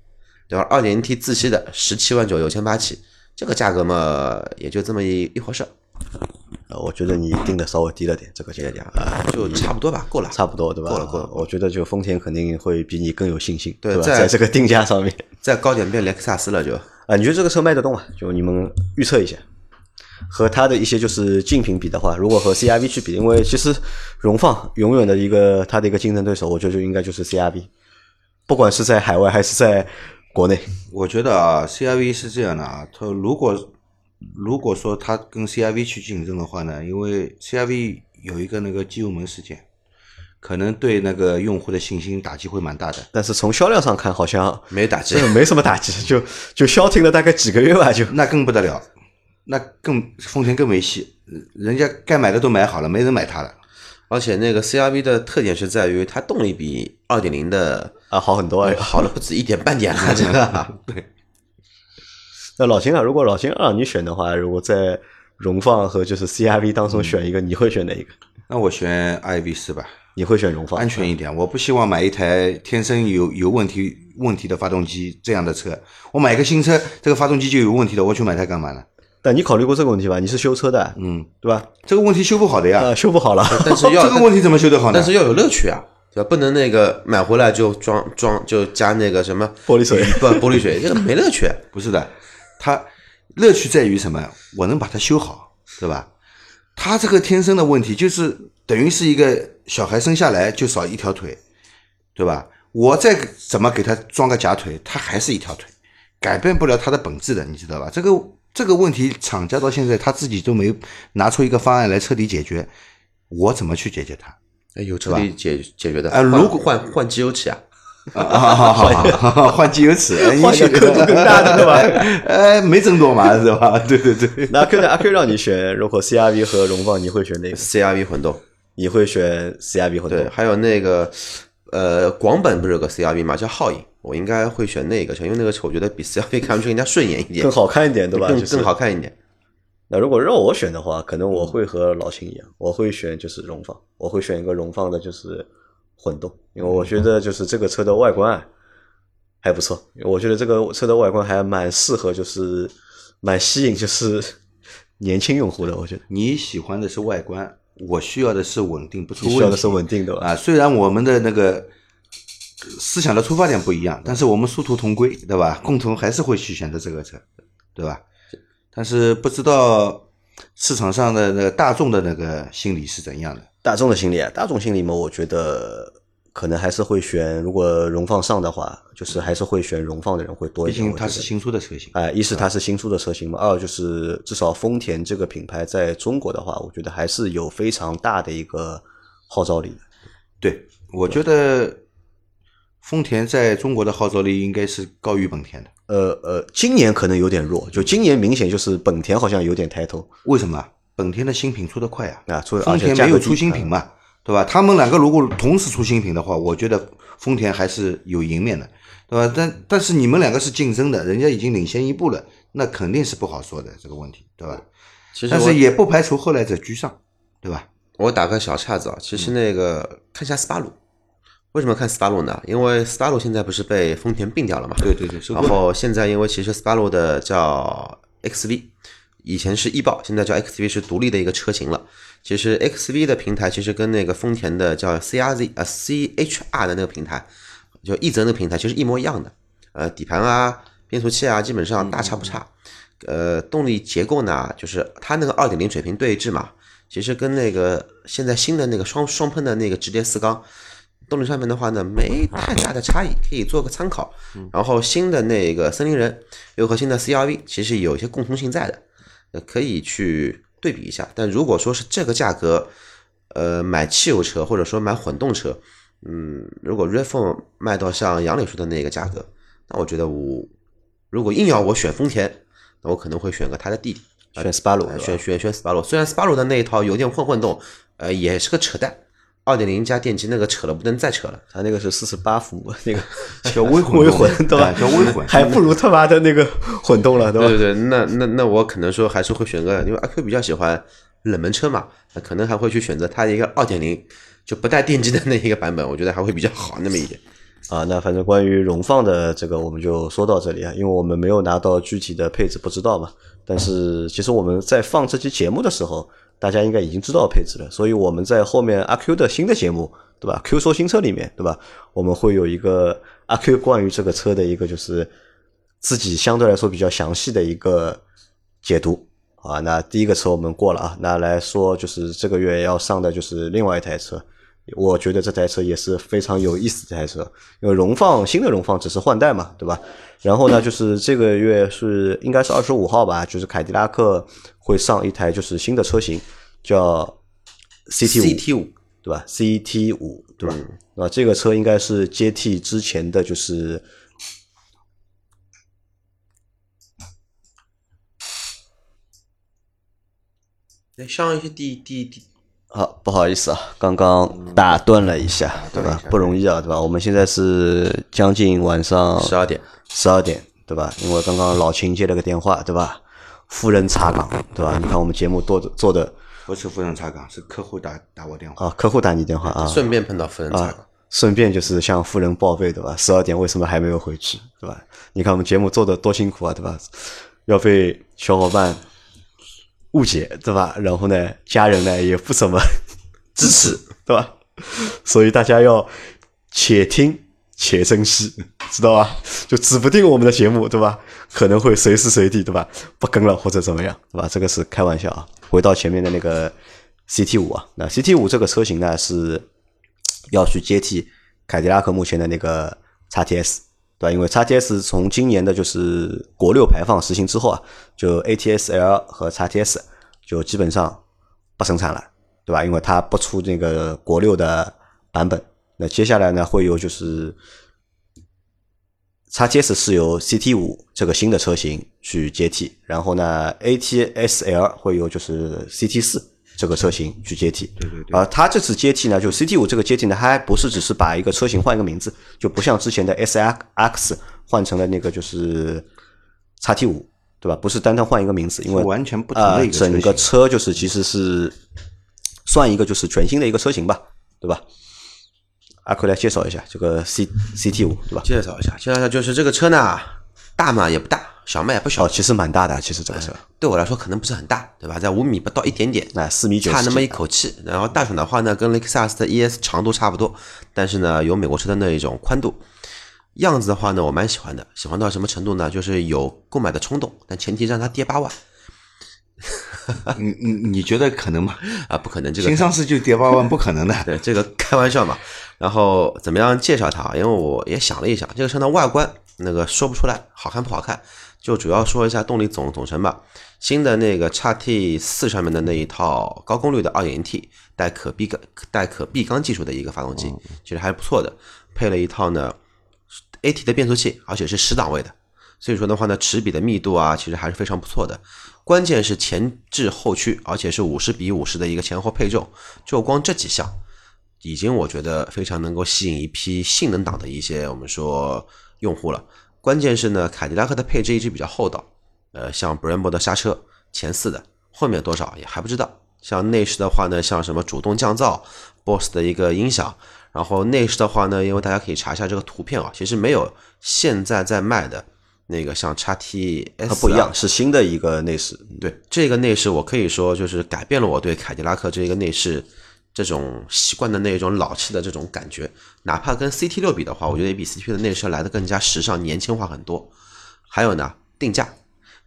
[SPEAKER 3] 对吧？二点零 T 自吸的十七万九九千八起，这个价格嘛，也就这么一一回事儿，
[SPEAKER 1] 呃，我觉得你定的稍微低了点，这个价格啊，
[SPEAKER 3] 就差不多吧，够了，
[SPEAKER 1] 差不多对吧？
[SPEAKER 3] 够了够了
[SPEAKER 1] 啊我觉得就丰田肯定会比你更有信心，吧？
[SPEAKER 3] 对吧
[SPEAKER 1] 在这个定价上面
[SPEAKER 3] 再高点变雷克萨斯了就。
[SPEAKER 1] 啊，你觉得这个车卖得动吗？就你们预测一下，和它的一些就是竞品比的话，如果和 CRV 去比，因为其实荣放永远的一个它的一个竞争对手，我觉得就应该就是 CRV，不管是在海外还是在国内。
[SPEAKER 2] 我觉得啊，CRV 是这样的啊，它如果如果说它跟 CRV 去竞争的话呢，因为 CRV 有一个那个机油门事件，可能对那个用户的信心打击会蛮大的。
[SPEAKER 1] 但是从销量上看，好像
[SPEAKER 3] 没打击
[SPEAKER 1] 这，个 没什么打击，就就消停了大概几个月吧，就
[SPEAKER 2] 那更不得了，那更丰田更没戏，人家该买的都买好了，没人买它了。
[SPEAKER 3] 而且那个 CRV 的特点是在于它动力比二点零的
[SPEAKER 1] 啊好很多啊。
[SPEAKER 3] 好了不止一点半点了，真的。
[SPEAKER 1] 对那老秦啊，如果老秦让你选的话，如果在荣放和就是 CRV 当中选一个，你会选哪一个？
[SPEAKER 2] 那我选 iV 四吧，
[SPEAKER 1] 你会选荣放？
[SPEAKER 2] 安全一点。我不希望买一台天生有有问题问题的发动机这样的车。我买个新车，这个发动机就有问题的，我去买它干嘛呢？
[SPEAKER 1] 但你考虑过这个问题吧？你是修车的，
[SPEAKER 2] 嗯，
[SPEAKER 1] 对吧？
[SPEAKER 2] 这个问题修不好的呀。
[SPEAKER 1] 呃，修不好了，
[SPEAKER 3] 但是要
[SPEAKER 2] 这个问题怎么修得好呢？
[SPEAKER 3] 但是要有乐趣啊，对吧？不能那个买回来就装装就加那个什么
[SPEAKER 1] 玻璃水
[SPEAKER 3] 不玻璃水，这个没乐趣。
[SPEAKER 2] 不是的，它乐趣在于什么？我能把它修好，对吧？他这个天生的问题就是等于是一个小孩生下来就少一条腿，对吧？我再怎么给他装个假腿，他还是一条腿，改变不了他的本质的，你知道吧？这个这个问题，厂家到现在他自己都没拿出一个方案来彻底解决，我怎么去解决它？
[SPEAKER 3] 哎有彻底解解决的
[SPEAKER 2] 哎如果
[SPEAKER 3] 换换换机油器啊，
[SPEAKER 2] 啊啊好好好，换机油尺，
[SPEAKER 1] 换个刻度更大的对吧？
[SPEAKER 2] 呃，没增多嘛，是吧？对对对。
[SPEAKER 1] 那阿 Q 呢？阿 Q 让你选，如果 CRV 和荣放，你会选哪个
[SPEAKER 3] ？CRV 混动，
[SPEAKER 1] 你会选 CRV 混动对，
[SPEAKER 3] 还有那个呃，广本不是有个 CRV 嘛，叫皓影，我应该会选那个车，因为那个车我觉得比 CRV 看上去更加顺眼一点，
[SPEAKER 1] 更好看一点，对吧？
[SPEAKER 3] 更
[SPEAKER 1] 就
[SPEAKER 3] 更好看一点。
[SPEAKER 1] 那如果让我选的话，可能我会和老秦一样，我会选就是荣放，我会选一个荣放的，就是混动，因为我觉得就是这个车的外观啊还不错，我觉得这个车的外观还蛮适合，就是蛮吸引就是 年轻用户的，我觉得
[SPEAKER 2] 你喜欢的是外观，我需要的是稳定，不出问题。
[SPEAKER 1] 你需要的是稳定的吧？
[SPEAKER 2] 啊，虽然我们的那个思想的出发点不一样，但是我们殊途同归，对吧？共同还是会去选择这个车，对吧？但是不知道市场上的那个大众的那个心理是怎样的。
[SPEAKER 1] 大众的心理啊，大众心理嘛，我觉得可能还是会选，如果荣放上的话，就是还是会选荣放的人会多一点。
[SPEAKER 2] 毕竟
[SPEAKER 1] 我觉得
[SPEAKER 2] 它是新出的车型，
[SPEAKER 1] 哎，一是它是新出的车型嘛，二就是至少丰田这个品牌在中国的话，我觉得还是有非常大的一个号召力的。
[SPEAKER 2] 对我觉得丰田在中国的号召力应该是高于本田的。
[SPEAKER 1] 呃呃，今年可能有点弱，就今年明显就是本田好像有点抬头
[SPEAKER 2] 为什么？本田的新品出的快啊，
[SPEAKER 1] 啊，出
[SPEAKER 2] 丰田没有出新品嘛，对吧？他们两个如果同时出新品的话，我觉得丰田还是有赢面的，对吧？但但是你们两个是竞争的，人家已经领先一步了，那肯定是不好说的这个问题，对吧？
[SPEAKER 3] 其实
[SPEAKER 2] 但是也不排除后来者居上，对吧？
[SPEAKER 3] 我打个小岔子啊，其实那个看一下斯巴鲁，为什么看斯巴鲁呢？因为斯巴鲁现在不是被丰田并掉了嘛？
[SPEAKER 2] 对对对，
[SPEAKER 3] 然后现在因为其实斯巴鲁的叫 XV，以前是易豹，现在叫 XV 是独立的一个车型了。其实 XV 的平台其实跟那个丰田的叫 CRZ 呃 CHR 的那个平台，就奕泽那个平台其实一模一样的。呃，底盘啊、变速器啊，基本上大差不差。呃，动力结构呢，就是它那个二点零水平对置嘛，其实跟那个现在新的那个双双喷的那个直列四缸，动力上面的话呢，没太大的差异，可以做个参考。然后新的那个森林人又和新的 CRV 其实有一些共通性在的，呃，可以去对比一下。但如果说是这个价格，呃，买汽油车或者说买混动车，嗯，如果 RAV4 卖到像杨磊说的那个价格，那我觉得我如果硬要我选丰田，那我可能会选个他的弟弟。
[SPEAKER 1] 选斯巴鲁
[SPEAKER 3] 选选选斯巴鲁，虽然斯巴鲁的那一套油电混混动，呃，也是个扯淡，二点零加电机那个扯了不能再扯了。
[SPEAKER 1] 它那个是四十八伏那个
[SPEAKER 2] 叫微混
[SPEAKER 1] 微混对吧
[SPEAKER 2] 啊？叫微混
[SPEAKER 1] 还不如他妈的那个混动了，对吧？
[SPEAKER 3] 对对对，那那那我可能说还是会选个，因为阿 Q 比较喜欢冷门车嘛，可能还会去选择它的一个二点零就不带电机的那一个版本，我觉得还会比较好那么一点。
[SPEAKER 1] 啊，那反正关于荣放的这个我们就说到这里啊，因为我们没有拿到具体的配置，不知道嘛。但是其实我们在放这期节目的时候，大家应该已经知道配置了，所以我们在后面阿 Q 的新的节目，对吧？Q 说新车里面，对吧？我们会有一个阿 Q 关于这个车的一个就是自己相对来说比较详细的一个解读。啊，那第一个车我们过了啊，那来说就是这个月要上的就是另外一台车，我觉得这台车也是非常有意思的一台车，因为荣放新的荣放只是换代嘛，对吧？然后呢，就是这个月是应该是二十五号吧，就是凯迪拉克会上一台就是新的车型，叫
[SPEAKER 3] CT 五
[SPEAKER 1] 对吧？CT 五对吧？那这个车应该是接替之前的就是
[SPEAKER 3] 那上一些第第第
[SPEAKER 1] 好，不好意思啊，刚刚打断了一下，对吧？不容易啊，对吧？我们现在是将近晚上
[SPEAKER 3] 十二点，
[SPEAKER 1] 十二点，对吧？因为刚刚老秦接了个电话，对吧？夫人查岗，对吧？你看我们节目做的做的
[SPEAKER 2] 不是夫人查岗，是客户打打我电话。
[SPEAKER 1] 啊，客户打你电话啊，
[SPEAKER 3] 顺便碰到夫人查
[SPEAKER 1] 啊，顺便就是向夫人报备，对吧？十二点为什么还没有回去，对吧？你看我们节目做的多辛苦啊，对吧？要被小伙伴误解，对吧？然后呢，家人呢也不怎么 支持，对吧？所以大家要且听且珍惜，知道吧？就指不定我们的节目，对吧？可能会随时随地，对吧？不更了或者怎么样，对吧？这个是开玩笑啊。回到前面的那个 CT 五啊，那 CT 五这个车型呢是要去接替凯迪拉克目前的那个 XTS，对吧？因为 XTS 从今年的就是国六排放实行之后啊，就 ATS-L 和 XTS 就基本上不生产了，对吧？因为它不出那个国六的版本。那接下来呢，会有就是 x T S 是由 C T 五这个新的车型去接替，然后呢 A T S L 会有就是 C T 四这个车型去接替。
[SPEAKER 2] 对对对
[SPEAKER 1] 而它这次接替呢，就 C T 五这个接替呢，它还不是只是把一个车型换一个名字，就不像之前的 S X 换成了那个就是 x T 五，对吧？不是单单换一个名字，因为
[SPEAKER 2] 完全不同
[SPEAKER 1] 啊
[SPEAKER 2] 的一个
[SPEAKER 1] 整个车就是其实是算一个就是全新的一个车型吧，对吧？阿奎来介绍一下这个 C C T 五，对吧？
[SPEAKER 3] 介绍一下，介绍一下，就是这个车呢，大嘛也不大，小嘛也不小
[SPEAKER 1] 哦，，其实蛮大的，其实这个车，
[SPEAKER 3] 对我来说可能不是很大，对吧？在五米不到一点点，
[SPEAKER 1] 那四米九，
[SPEAKER 3] 差那么一口气。然后大小的话呢，跟雷克萨斯的 ES 长度差不多，但是呢，有美国车的那一种宽度。样子的话呢，我蛮喜欢的，喜欢到什么程度呢？就是有购买的冲动，但前提让它跌八万
[SPEAKER 2] 你你你觉得可能吗？
[SPEAKER 3] 啊，不可能，这个
[SPEAKER 2] 新上市就跌八万，不可能的。
[SPEAKER 3] 对，这个开玩笑嘛。然后怎么样介绍它？因为我也想了一想，这个车的外观那个说不出来好看不好看，就主要说一下动力总总成吧。新的那个 x T 四上面的那一套高功率的 2.0T 带可闭缸带可闭缸技术的一个发动机，其实还是不错的，配了一套呢 AT 的变速器，而且是十档位的。所以说的话呢，齿比的密度啊，其实还是非常不错的。关键是前置后驱，而且是五十比五十的一个前后配重，就光这几项，已经我觉得非常能够吸引一批性能党的一些我们说用户了。关键是呢，凯迪拉克的配置一直比较厚道，呃，像 Brembo 的刹车前四的，后面多少也还不知道。像内饰的话呢，像什么主动降噪、BOSS 的一个音响，然后内饰的话呢，因为大家可以查一下这个图片啊，其实没有现在在卖的那个像 x T S
[SPEAKER 1] 它不一样，是新的一个内饰。
[SPEAKER 3] 对这个内饰，我可以说就是改变了我对凯迪拉克这个内饰这种习惯的那种老气的这种感觉。哪怕跟 CT 六比的话，我觉得也比 CT 的内饰来的更加时尚、年轻化很多。还有呢，定价，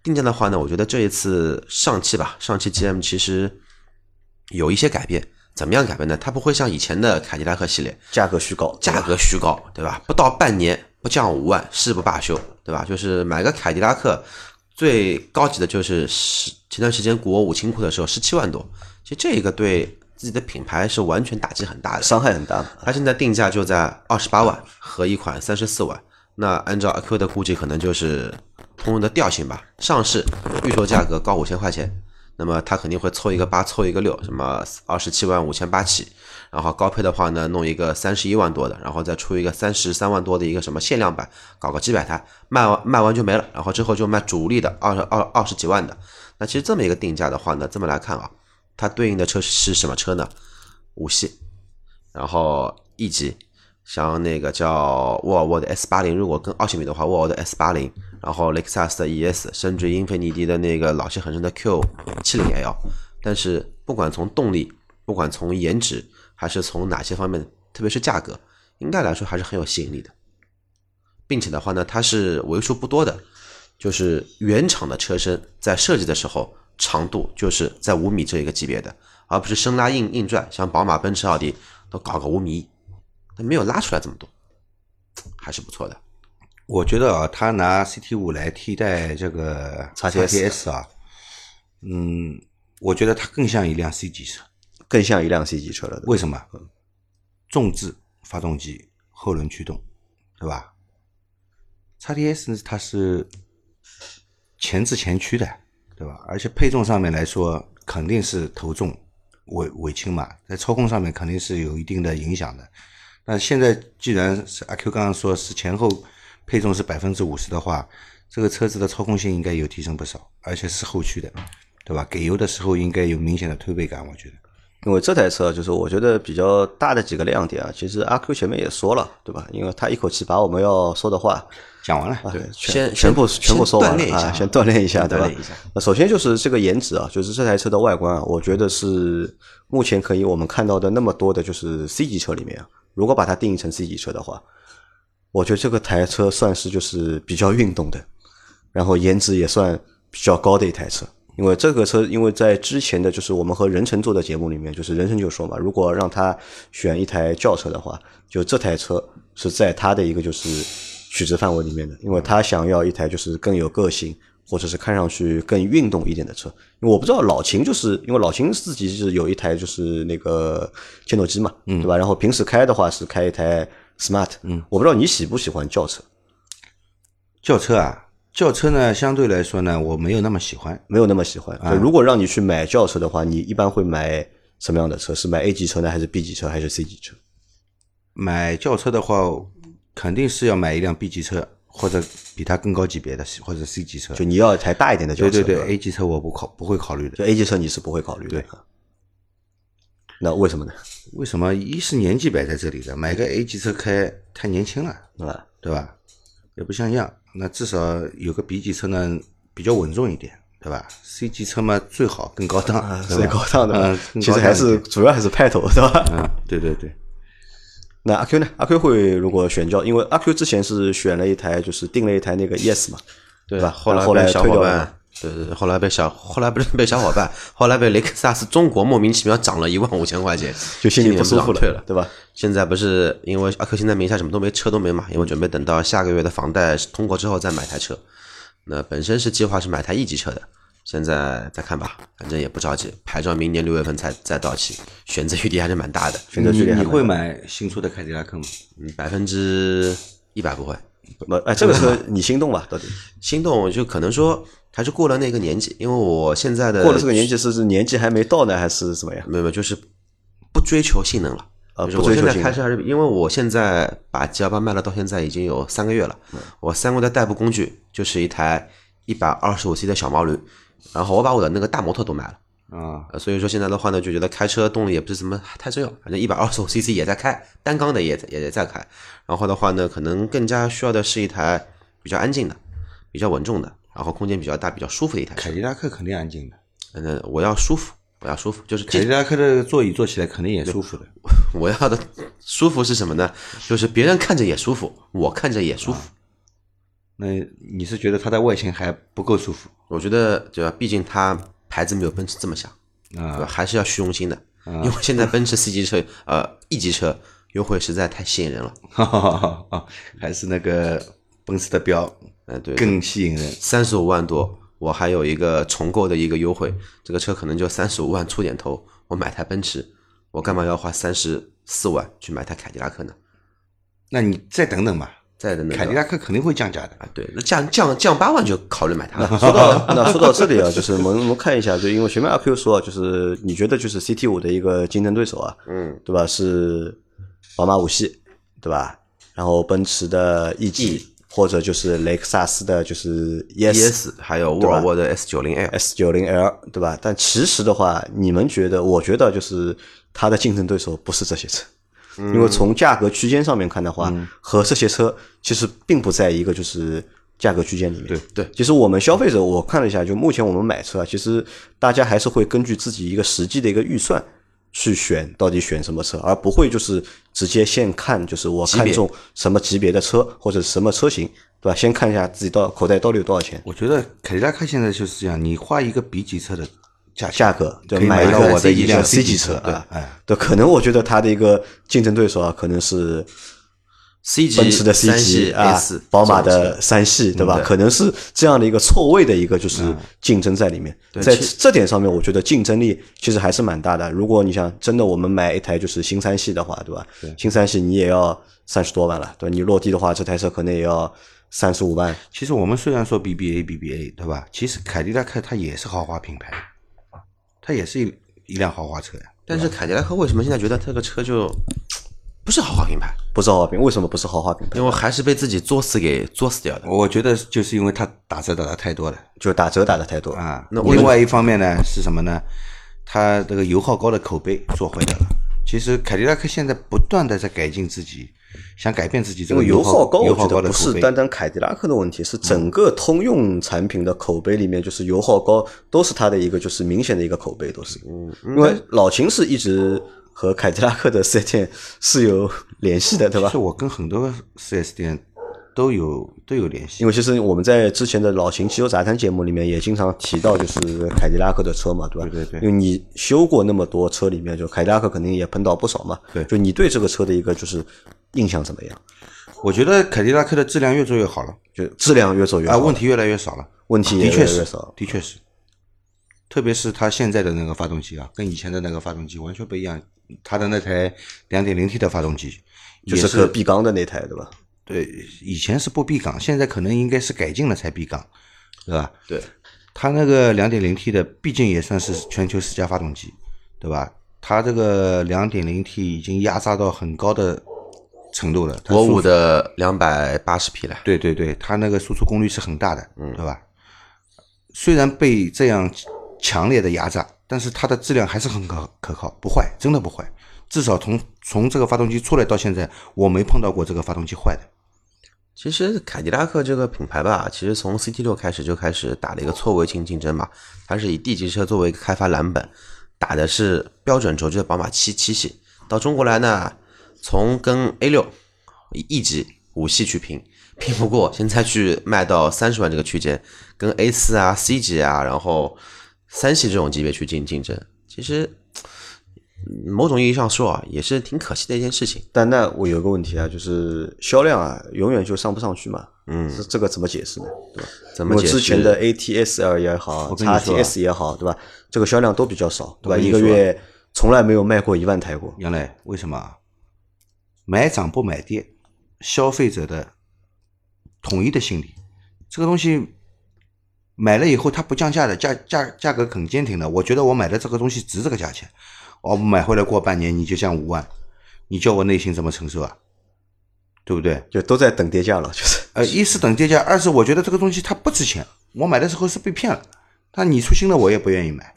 [SPEAKER 3] 定价的话呢，我觉得这一次上汽吧，上汽 GM 其实有一些改变。怎么样改变呢？它不会像以前的凯迪拉克系列，
[SPEAKER 1] 价格虚高，
[SPEAKER 3] 价格虚高，对吧？不到半年不降五万，誓不罢休，对吧？就是买个凯迪拉克，最高级的就是十前段时间国五清库的时候十七万多，其实这一个对自己的品牌是完全打击很大的。
[SPEAKER 1] 伤害很大嘛。
[SPEAKER 3] 它现在定价就在二十八万和一款三十四万，那按照阿 Q 的估计，可能就是通用的调性吧。上市预售价格高五千块钱，那么它肯定会凑一个八，凑一个六，什么二十七万五千八起。然后高配的话呢，弄一个三十一万多的，然后再出一个三十三万多的一个什么限量版，搞个几百台，卖完卖完就没了。然后之后就卖主力的二十二二十几万的。那其实这么一个定价的话呢，这么来看啊，它对应的车是什么车呢？五系，然后 E 级，像那个叫沃尔沃的 S 八零，如果跟奥西米的话，沃尔沃的 S 八零，然后雷克萨斯的 ES，甚至英菲尼迪的那个老气横生的 Q 七零 L。但是不管从动力，不管从颜值，还是从哪些方面，特别是价格，应该来说还是很有吸引力的。并且的话呢，它是为数不多的，就是原厂的车身在设计的时候长度就是在五米这一个级别的，而不是生拉硬硬拽，像宝马、奔驰、奥迪都搞个五米一，它没有拉出来这么多，还是不错的。
[SPEAKER 2] 我觉得啊，他拿 CT 五来替代这个
[SPEAKER 1] XTS
[SPEAKER 2] XTS 啊，嗯，我觉得它更像一辆 C 级车。
[SPEAKER 1] 更像一辆 C 级车了。
[SPEAKER 2] 为什么？重置发动机，后轮驱动，对吧？XTS 它是前置前驱的，对吧？而且配重上面来说，肯定是头重尾尾轻嘛，在操控上面肯定是有一定的影响的。那现在既然是阿 Q 刚刚说是前后配重是百分之五十的话，这个车子的操控性应该有提升不少，而且是后驱的，对吧？给油的时候应该有明显的推背感，我觉得。
[SPEAKER 1] 因为这台车就是我觉得比较大的几个亮点啊，其实阿 Q 前面也说了，对吧？因为他一口气把我们要说的话
[SPEAKER 2] 讲完了，
[SPEAKER 1] 对，全
[SPEAKER 3] 先
[SPEAKER 1] 全部全部说完了啊，先锻炼一下，对吧
[SPEAKER 3] 锻炼一下？
[SPEAKER 1] 那首先就是这个颜值啊，就是这台车的外观啊，我觉得是目前可以我们看到的那么多的，就是 C 级车里面啊，如果把它定义成 C 级车的话，我觉得这个台车算是就是比较运动的，然后颜值也算比较高的一台车。因为这个车，因为在之前的就是我们和任晨做的节目里面，就是任晨就说嘛，如果让他选一台轿车的话，就这台车是在他的一个就是取值范围里面的，因为他想要一台就是更有个性，或者是看上去更运动一点的车。因为我不知道老秦就是因为老秦自己是有一台就是那个切诺基嘛，对吧？然后平时开的话是开一台 smart，嗯，我不知道你喜不喜欢轿车。
[SPEAKER 2] 轿车啊，轿车呢相对来说呢，我没有那么喜欢。
[SPEAKER 1] 没有那么喜欢。就如果让你去买轿车的话，你一般会买什么样的车？是买 A 级车呢，还是 B 级车，还是 C 级车？
[SPEAKER 2] 买轿车的话，肯定是要买一辆 B 级车，或者比它更高级别的，或者 C 级车。
[SPEAKER 1] 就你要一台大一点的轿车。
[SPEAKER 2] 对对对
[SPEAKER 1] 吧
[SPEAKER 2] ，A 级车我不考不会考虑的。
[SPEAKER 1] 就 A 级车你是不会考虑的。
[SPEAKER 2] 对
[SPEAKER 1] 那为什么呢？
[SPEAKER 2] 为什么？一是年纪摆在这里的，买个 A 级车开太年轻了，
[SPEAKER 1] 对吧？
[SPEAKER 2] 对吧？也不像样。那至少有个 B 级车呢，比较稳重一点，对吧？C 级车嘛，最好更高档，
[SPEAKER 1] 最高档的
[SPEAKER 2] 嗯，
[SPEAKER 1] 其实还是主要还是派头，是吧？
[SPEAKER 2] 嗯，对对对。
[SPEAKER 1] 那阿 Q 呢？阿 Q 会如果选轿，因为阿 Q 之前是选了一台，就是订了一台那个 ES 嘛，
[SPEAKER 3] 对
[SPEAKER 1] 吧？
[SPEAKER 3] 后来
[SPEAKER 1] 后来
[SPEAKER 3] 被小伙
[SPEAKER 1] 退掉了
[SPEAKER 3] 伴，对对对，后来被小，后来不是被小伙伴，后来被雷克萨斯中国莫名其妙涨了一万五千块钱，
[SPEAKER 1] 就心里不舒服
[SPEAKER 3] 了。
[SPEAKER 1] 对吧？
[SPEAKER 3] 现在不是因为阿 Q 现在名下什么都没，车都没买，因为准备等到下个月的房贷通过之后再买台车。那本身是计划是买台 E 级车的，现在再看吧，反正也不着急，牌照明年六月份才再到期，选择余地还是蛮大的。
[SPEAKER 1] 选择余地还
[SPEAKER 2] 你
[SPEAKER 1] 蛮大
[SPEAKER 2] 会买新出的凯迪拉克吗？
[SPEAKER 3] 嗯，百分之一百不会。
[SPEAKER 1] 不，哎，这个车你心动吧？到底
[SPEAKER 3] 心动就可能说还是过了那个年纪，因为我现在的
[SPEAKER 1] 过了这个年纪是是年纪还没到呢，还是怎么样？
[SPEAKER 3] 没有没有，就是不追求性能了。
[SPEAKER 1] 啊
[SPEAKER 3] 就是我现在
[SPEAKER 1] 不追求性能
[SPEAKER 3] 开车还是因为我现在把 G 幺八卖了到现在已经有三个月了，
[SPEAKER 1] 嗯
[SPEAKER 3] 我三个月的代步工具就是一台一百二十五 C 的小毛驴，然后我把我的那个大摩托都卖了。
[SPEAKER 2] 啊，
[SPEAKER 3] 呃，所以说现在的话呢，就觉得开车动力也不是什么太重要，反正一百二十五 CC 也在开，单缸的也在也在开。然后的话呢，可能更加需要的是一台比较安静的、比较稳重的，然后空间比较大、比较舒服的一台
[SPEAKER 2] 凯。迪拉克肯定安静的，
[SPEAKER 3] 嗯，我要舒服，我要舒服，就是
[SPEAKER 2] 凯迪拉克的座椅坐起来肯定也舒服的。
[SPEAKER 3] 我要的舒服是什么呢？就是别人看着也舒服，我看着也舒服。
[SPEAKER 2] 那你是觉得它的外形还不够舒服
[SPEAKER 3] 我觉得对吧？毕竟它牌子没有奔驰这么响，对吧？
[SPEAKER 2] 啊？
[SPEAKER 3] 还是要虚荣心的，因为现在奔驰 C 级车呃 E 级车优惠实在太吸引人了。
[SPEAKER 2] 哈哈哈哈还是那个奔驰的标
[SPEAKER 3] 哎，对，
[SPEAKER 2] 更吸引人。
[SPEAKER 3] 三十五万多，我还有一个重购的一个优惠，这个车可能就三十五万出点头，我买台奔驰，我干嘛要花三十四万去买台凯迪拉克呢？
[SPEAKER 2] 那你再等等吧，
[SPEAKER 3] 再的那个
[SPEAKER 2] 凯迪拉克肯定会降价的。
[SPEAKER 3] 啊，对，那降降降八万就考虑买它了。
[SPEAKER 1] 说到那说到这里啊，就是我们我们看一下，就因为前面阿 Q 说啊，就是你觉得就是 CT 五的一个竞争对手啊，
[SPEAKER 3] 嗯，
[SPEAKER 1] 对吧？是宝马五系，对吧？然后奔驰的 E 级，或者就是雷克萨斯的就是 ES
[SPEAKER 3] ES 还有沃尔沃的 S 九零
[SPEAKER 1] L，S 九零 L，对吧？但其实的话，你们觉得？我觉得就是它的竞争对手不是这些车，因为从价格区间上面看的话，和这些车其实并不在一个就是价格区间里面。
[SPEAKER 2] 对
[SPEAKER 3] 对
[SPEAKER 1] 其实我们消费者，我看了一下，就目前我们买车啊，其实大家还是会根据自己一个实际的一个预算去选到底选什么车，而不会就是直接先看就是我看中什么级别的车或者什么车型，对吧？先看一下自己到口袋到底有多少钱，
[SPEAKER 2] 我觉得凯迪拉克现在就是这样，你花一个 B 级车的价
[SPEAKER 1] 价格
[SPEAKER 2] 就
[SPEAKER 1] 买一个
[SPEAKER 2] 到我的一辆
[SPEAKER 1] C
[SPEAKER 2] 级
[SPEAKER 1] 车啊，
[SPEAKER 2] 哎，
[SPEAKER 1] 对，可能我觉得它的一个竞争对手啊，可能是
[SPEAKER 3] C 级
[SPEAKER 1] 奔驰的 C 级
[SPEAKER 3] 系
[SPEAKER 1] 啊宝马的三系，对吧？可能是这样的一个错位的一个就是竞争在里面，在这点上面，我觉得竞争力其实还是蛮大的。如果你想真的我们买一台就是新三系的话，对吧？新三系你也要三十多万了，对吧你落地的话，这台车可能也要三十五万。
[SPEAKER 2] 其实我们虽然说 BBA BBA 对吧？其实凯迪拉克它也是豪华品牌，它也是一一辆豪华车呀。
[SPEAKER 3] 但是凯迪拉克为什么现在觉得这个车就不是豪华品牌？
[SPEAKER 1] 不是豪华品，为什么不是豪华品牌？
[SPEAKER 3] 因为还是被自己作死给作死掉的。
[SPEAKER 2] 我觉得就是因为它打折打的太多了
[SPEAKER 1] 就打折打的太多。
[SPEAKER 2] 啊。
[SPEAKER 3] 那
[SPEAKER 2] 另外一方面呢是什么呢？它这个油耗高的口碑做坏掉了。其实凯迪拉克现在不断的在改进自己，想改变自己这
[SPEAKER 1] 因为
[SPEAKER 2] 个
[SPEAKER 1] 油耗高，
[SPEAKER 2] 油耗
[SPEAKER 1] 我觉得不。是单单凯迪拉克的问题，是整个通用产品的口碑里面，就是油耗高，都是它的一个就是明显的一个口碑，都是。嗯，因为老秦是一直和凯迪拉克的四 S 店 是有联系的，对吧
[SPEAKER 2] 其实？我跟很多四 S 店都有都有联系
[SPEAKER 1] 因。为其实我们在之前的老秦汽油杂谈节目里面也经常提到，就是凯迪拉克的车嘛，对吧？
[SPEAKER 2] 对对对
[SPEAKER 1] 因为你修过那么多车里面，就凯迪拉克肯定也碰到不少嘛。
[SPEAKER 2] 对
[SPEAKER 1] 就你对这个车的一个就是印象怎么样？
[SPEAKER 2] 我觉得凯迪拉克的质量越做越好了
[SPEAKER 1] 就质量越做越
[SPEAKER 2] 啊，
[SPEAKER 1] 好，
[SPEAKER 2] 问题越来越少了。
[SPEAKER 1] 问题也
[SPEAKER 2] 的确是
[SPEAKER 1] 越来越少。，
[SPEAKER 2] 的确是。特别是它现在的那个发动机啊，跟以前的那个发动机完全不一样。它的那台 2.0T 的发动机，
[SPEAKER 1] 就
[SPEAKER 2] 也
[SPEAKER 1] 是个闭缸的那台，对吧？
[SPEAKER 2] 对，以前是不闭缸，现在可能应该是改进了才闭缸，对吧？
[SPEAKER 3] 对，
[SPEAKER 2] 它那个两点零 T 的，毕竟也算是全球十佳发动机，对吧？它这个两点零 T 已经压榨到很高的程度了，
[SPEAKER 3] 国五的两百八十匹了，
[SPEAKER 2] 对对对，它那个输出功率是很大的，嗯，对吧？虽然被这样强烈的压榨，但是它的质量还是很可可靠，不坏，真的不坏。至少从从这个发动机出来到现在，我没碰到过这个发动机坏的。
[SPEAKER 3] 其实凯迪拉克这个品牌吧，其实从 CT 六开始就开始打了一个错位性竞争嘛，它是以 D 级车作为一个开发蓝本，打的是标准轴距的宝马七七系。到中国来呢，从跟 A 六 E 级五系去拼，拼不过，现在去卖到三十万这个区间，跟 A 四啊、C 级啊，然后三系这种级别去竞竞争，其实某种意义上说啊，也是挺可惜的一件事情。
[SPEAKER 1] 但那我有个问题啊，就是销量啊，永远就上不上去嘛。
[SPEAKER 3] 嗯，
[SPEAKER 1] 这这个怎么解释呢？对吧？因为
[SPEAKER 3] 怎么解释？
[SPEAKER 1] 之前的 ATS-L 也好
[SPEAKER 2] 我跟你说啊
[SPEAKER 1] ，XTS 也好，对吧？这个销量都比较少，对吧？一个月从来没有卖过一万台过。
[SPEAKER 2] 杨磊，为什么啊？买涨不买跌，消费者的统一的心理，这个东西买了以后它不降价的，价价价格很坚挺的。我觉得我买的这个东西值这个价钱，我买回来过半年你就降五万，你叫我内心怎么承受啊？对不对？
[SPEAKER 1] 就都在等跌价了，就是
[SPEAKER 2] 呃，一是等跌价，二是我觉得这个东西它不值钱，我买的时候是被骗了。那你出新的我也不愿意买。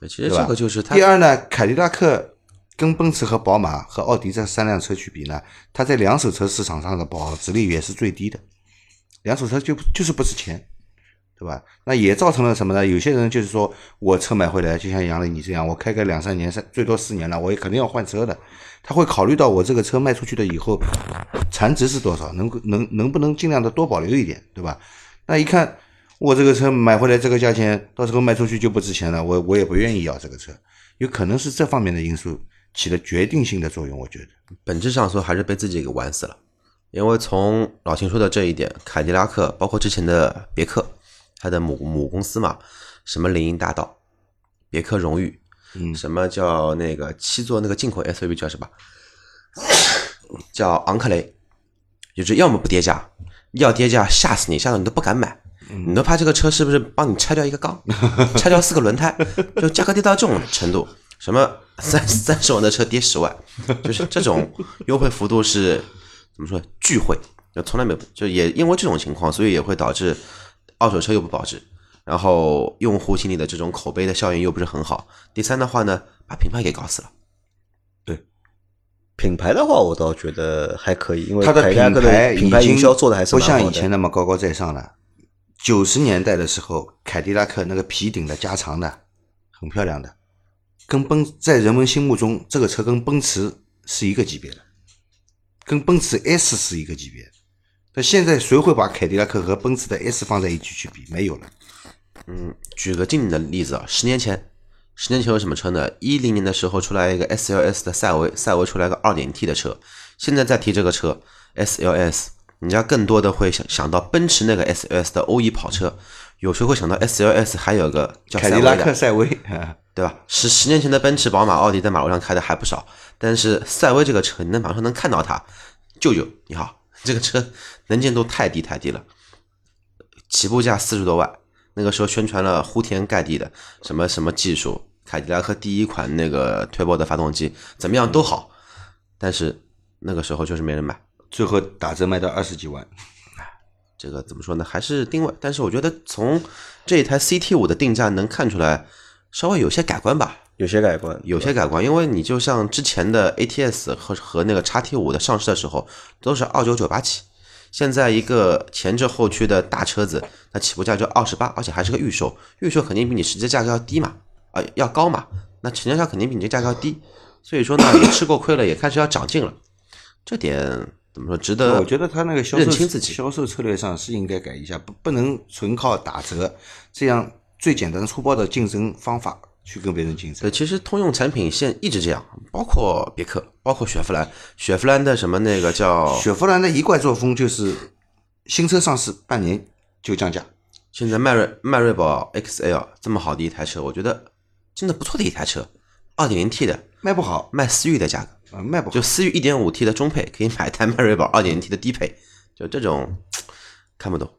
[SPEAKER 3] 对，其实这个就是它
[SPEAKER 2] 第二呢，凯迪拉克跟奔驰和宝马和奥迪这三辆车去比呢，它在两手车市场上的保值率也是最低的，两手车就就是不值钱，对吧？那也造成了什么呢？有些人就是说我车买回来，就像杨磊你这样，我开个两三年，三最多四年了，我也肯定要换车的。他会考虑到我这个车卖出去的以后，残值是多少，能能能不能尽量的多保留一点，对吧？那一看我这个车买回来这个价钱，到时候卖出去就不值钱了，我我也不愿意要这个车，有可能是这方面的因素起了决定性的作用，我觉得。
[SPEAKER 3] 本质上说还是被自己给玩死了。因为从老秦说的这一点，凯迪拉克包括之前的别克，它的母母公司嘛，什么林荫大道、别克荣誉，
[SPEAKER 2] 嗯
[SPEAKER 3] 什么叫那个七座那个进口 SUV 叫什么？叫昂克雷，就是要么不跌价，要跌价吓死你，吓到你都不敢买。你都怕这个车是不是帮你拆掉一个缸，拆掉四个轮胎，就价格跌到这种程度，什么三三十万的车跌十万，就是这种优惠幅度是怎么说巨惠，就从来没有，就也因为这种情况，所以也会导致二手车又不保值，然后用户心里的这种口碑的效应又不是很好。第三的话呢，把品牌给搞死了。
[SPEAKER 1] 对品牌的话，我倒觉得还可以，因为
[SPEAKER 2] 它的
[SPEAKER 1] 凯迪拉克
[SPEAKER 2] 牌
[SPEAKER 1] 品牌营销做的还是
[SPEAKER 2] 不像以前那么高高在上了。九十年代的时候，凯迪拉克那个皮顶的加长的，很漂亮的，跟奔在人们心目中，这个车跟奔驰是一个级别的，跟奔驰 S 是一个级别的。那现在谁会把凯迪拉克和奔驰的 S 放在一起去比？没有了。
[SPEAKER 3] 嗯，举个经典的例子啊，十年前，十年前有什么车呢？一零年的时候出来一个 SLS 的赛维，赛维出来个二点 T 的车，现在再提这个车 SLS，人家更多的会想想到奔驰那个 SLS 的欧 E 跑车，有时候会想到 SLS 还有个叫
[SPEAKER 2] 凯迪拉克赛威，啊
[SPEAKER 3] 对吧？十十年前的奔驰、宝马、奥迪在马路上开的还不少，但是赛威这个车，你能马路上能看到它。舅舅你好，这个车能见度太低太低了，起步价四十多万。那个时候宣传了铺天盖地的什么什么技术，凯迪拉克第一款那个 Turbo 的发动机怎么样都好，但是那个时候就是没人买。
[SPEAKER 2] 最后打折卖到二十几万。
[SPEAKER 3] 这个怎么说呢？还是定位，但是我觉得从这一台 CT 五的定价能看出来，稍微有些改观吧。
[SPEAKER 1] 有些改观，
[SPEAKER 3] 有些改观，因为你就像之前的 ATS 和和那个 XT 五的上市的时候，都是二九九八起，现在一个前置后驱的大车子，那起步价就二十八，而且还是个预售，预售肯定比你实际价格要低嘛，啊、要高嘛，那成交价肯定比你这价格要低，所以说呢，也吃过亏了，也开始要长进了，这点怎么说值得？
[SPEAKER 2] 我觉得他那个销售
[SPEAKER 3] 自己
[SPEAKER 2] 销售策略上是应该改一下，不不能纯靠打折这样最简单粗暴的竞争方法去跟别人竞争
[SPEAKER 3] 对，。其实通用产品线一直这样，包括别克，包括雪佛兰，雪佛兰的什么那个叫
[SPEAKER 2] 雪佛兰的一贯作风就是新车上市半年就降价，
[SPEAKER 3] 现在迈锐迈锐宝 XL 这么好的一台车，我觉得真的不错的一台车，二点零 T 的，
[SPEAKER 2] 卖不好。
[SPEAKER 3] 卖思域的价格，
[SPEAKER 2] 啊、卖不好。
[SPEAKER 3] 就思域一点五 T 的中配可以买一台迈锐宝二点零 T 的低配，就这种看不懂。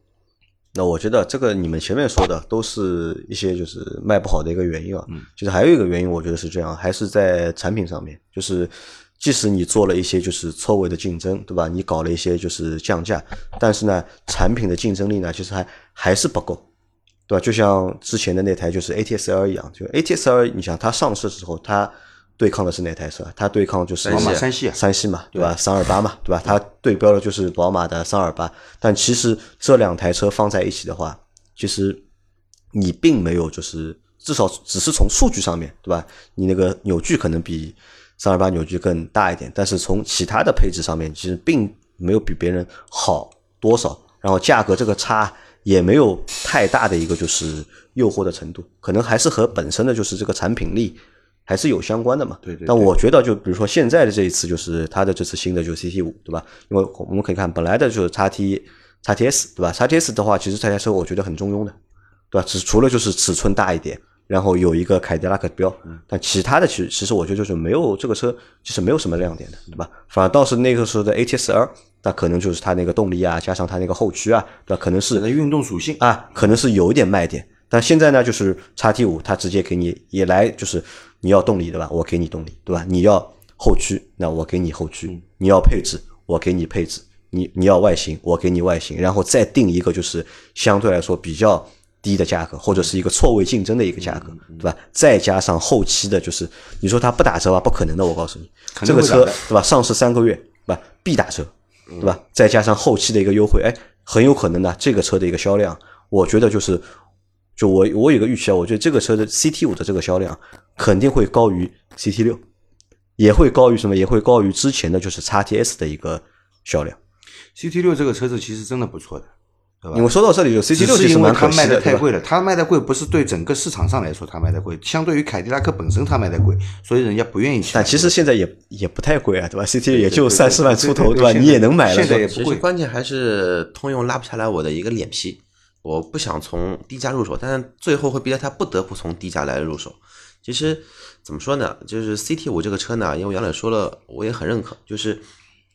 [SPEAKER 1] 那我觉得这个你们前面说的都是一些就是卖不好的一个原因啊，嗯就是还有一个原因，我觉得是这样，还是在产品上面，就是即使你做了一些就是错位的竞争，对吧？你搞了一些就是降价，但是呢，产品的竞争力呢，其实还还是不够，对吧？就像之前的那台就是 ATS-L 一样，就 ATS-L，你想它上市时候，它对抗的是哪台车？它对抗就是
[SPEAKER 2] 宝马三系啊，
[SPEAKER 1] 三系嘛，对吧？三二八嘛，对吧？它对标的就是宝马的三二八，但其实这两台车放在一起的话，其实你并没有就是至少只是从数据上面，对吧？你那个扭矩可能比三二八扭矩更大一点，但是从其他的配置上面，其实并没有比别人好多少，然后价格这个差也没有太大的一个就是诱惑的程度，可能还是和本身的就是这个产品力。还是有相关的嘛？
[SPEAKER 2] 对对。
[SPEAKER 1] 但我觉得，就比如说现在的这一次，就是它的这次新的就是 CT 五，对吧？因为我们可以看本来的就是叉 T 叉 TS，对吧？叉 TS 的话，其实这台车我觉得很中庸的，对吧？只除了就是尺寸大一点，然后有一个凯迪拉克标，但其他的其实其实我觉得就是没有这个车其实没有什么亮点的，对吧？反而倒是那个时候的 ATS-L，那可能就是它那个动力啊，加上它那个后驱啊，对吧？可能是
[SPEAKER 2] 运动属性
[SPEAKER 1] 啊，可能是有一点卖点。但现在呢，就是叉 T 五，它直接给你也来就是。你要动力对吧？我给你动力对吧？你要后驱，那我给你后驱。你要配置，我给你配置。你你要外形，我给你外形。然后再定一个就是相对来说比较低的价格，或者是一个错位竞争的一个价格，对吧？再加上后期的，就是你说它不打折吧？不可能的，我告诉你，这个车对吧？上市三个月，对吧？必打折，对吧？再加上后期的一个优惠，哎，很有可能呢，这个车的一个销量，我觉得就是。就我我有个预期啊，我觉得这个车的 CT 五的这个销量肯定会高于 CT 六，也会高于什么？也会高于之前的就是 XTS 的一个销量。
[SPEAKER 2] CT 六这个车子其实真的不错的，对吧？
[SPEAKER 1] 因为说到这里，就 CT 六
[SPEAKER 2] 是因为它卖
[SPEAKER 1] 的
[SPEAKER 2] 太贵了，它卖的贵不是对整个市场上来说它卖的贵，相对于凯迪拉克本身它卖的贵，所以人家不愿意去。
[SPEAKER 1] 但其实现在也也不太贵啊，对吧？CT 六也就三四万出头，对吧？你也能买了。
[SPEAKER 2] 现在也不贵，
[SPEAKER 3] 关键还是通用拉不下来我的一个脸皮。我不想从低价入手，但是最后会逼得他不得不从低价来入手。其实怎么说呢？就是 CT 五这个车呢，因为杨磊说了，我也很认可，就是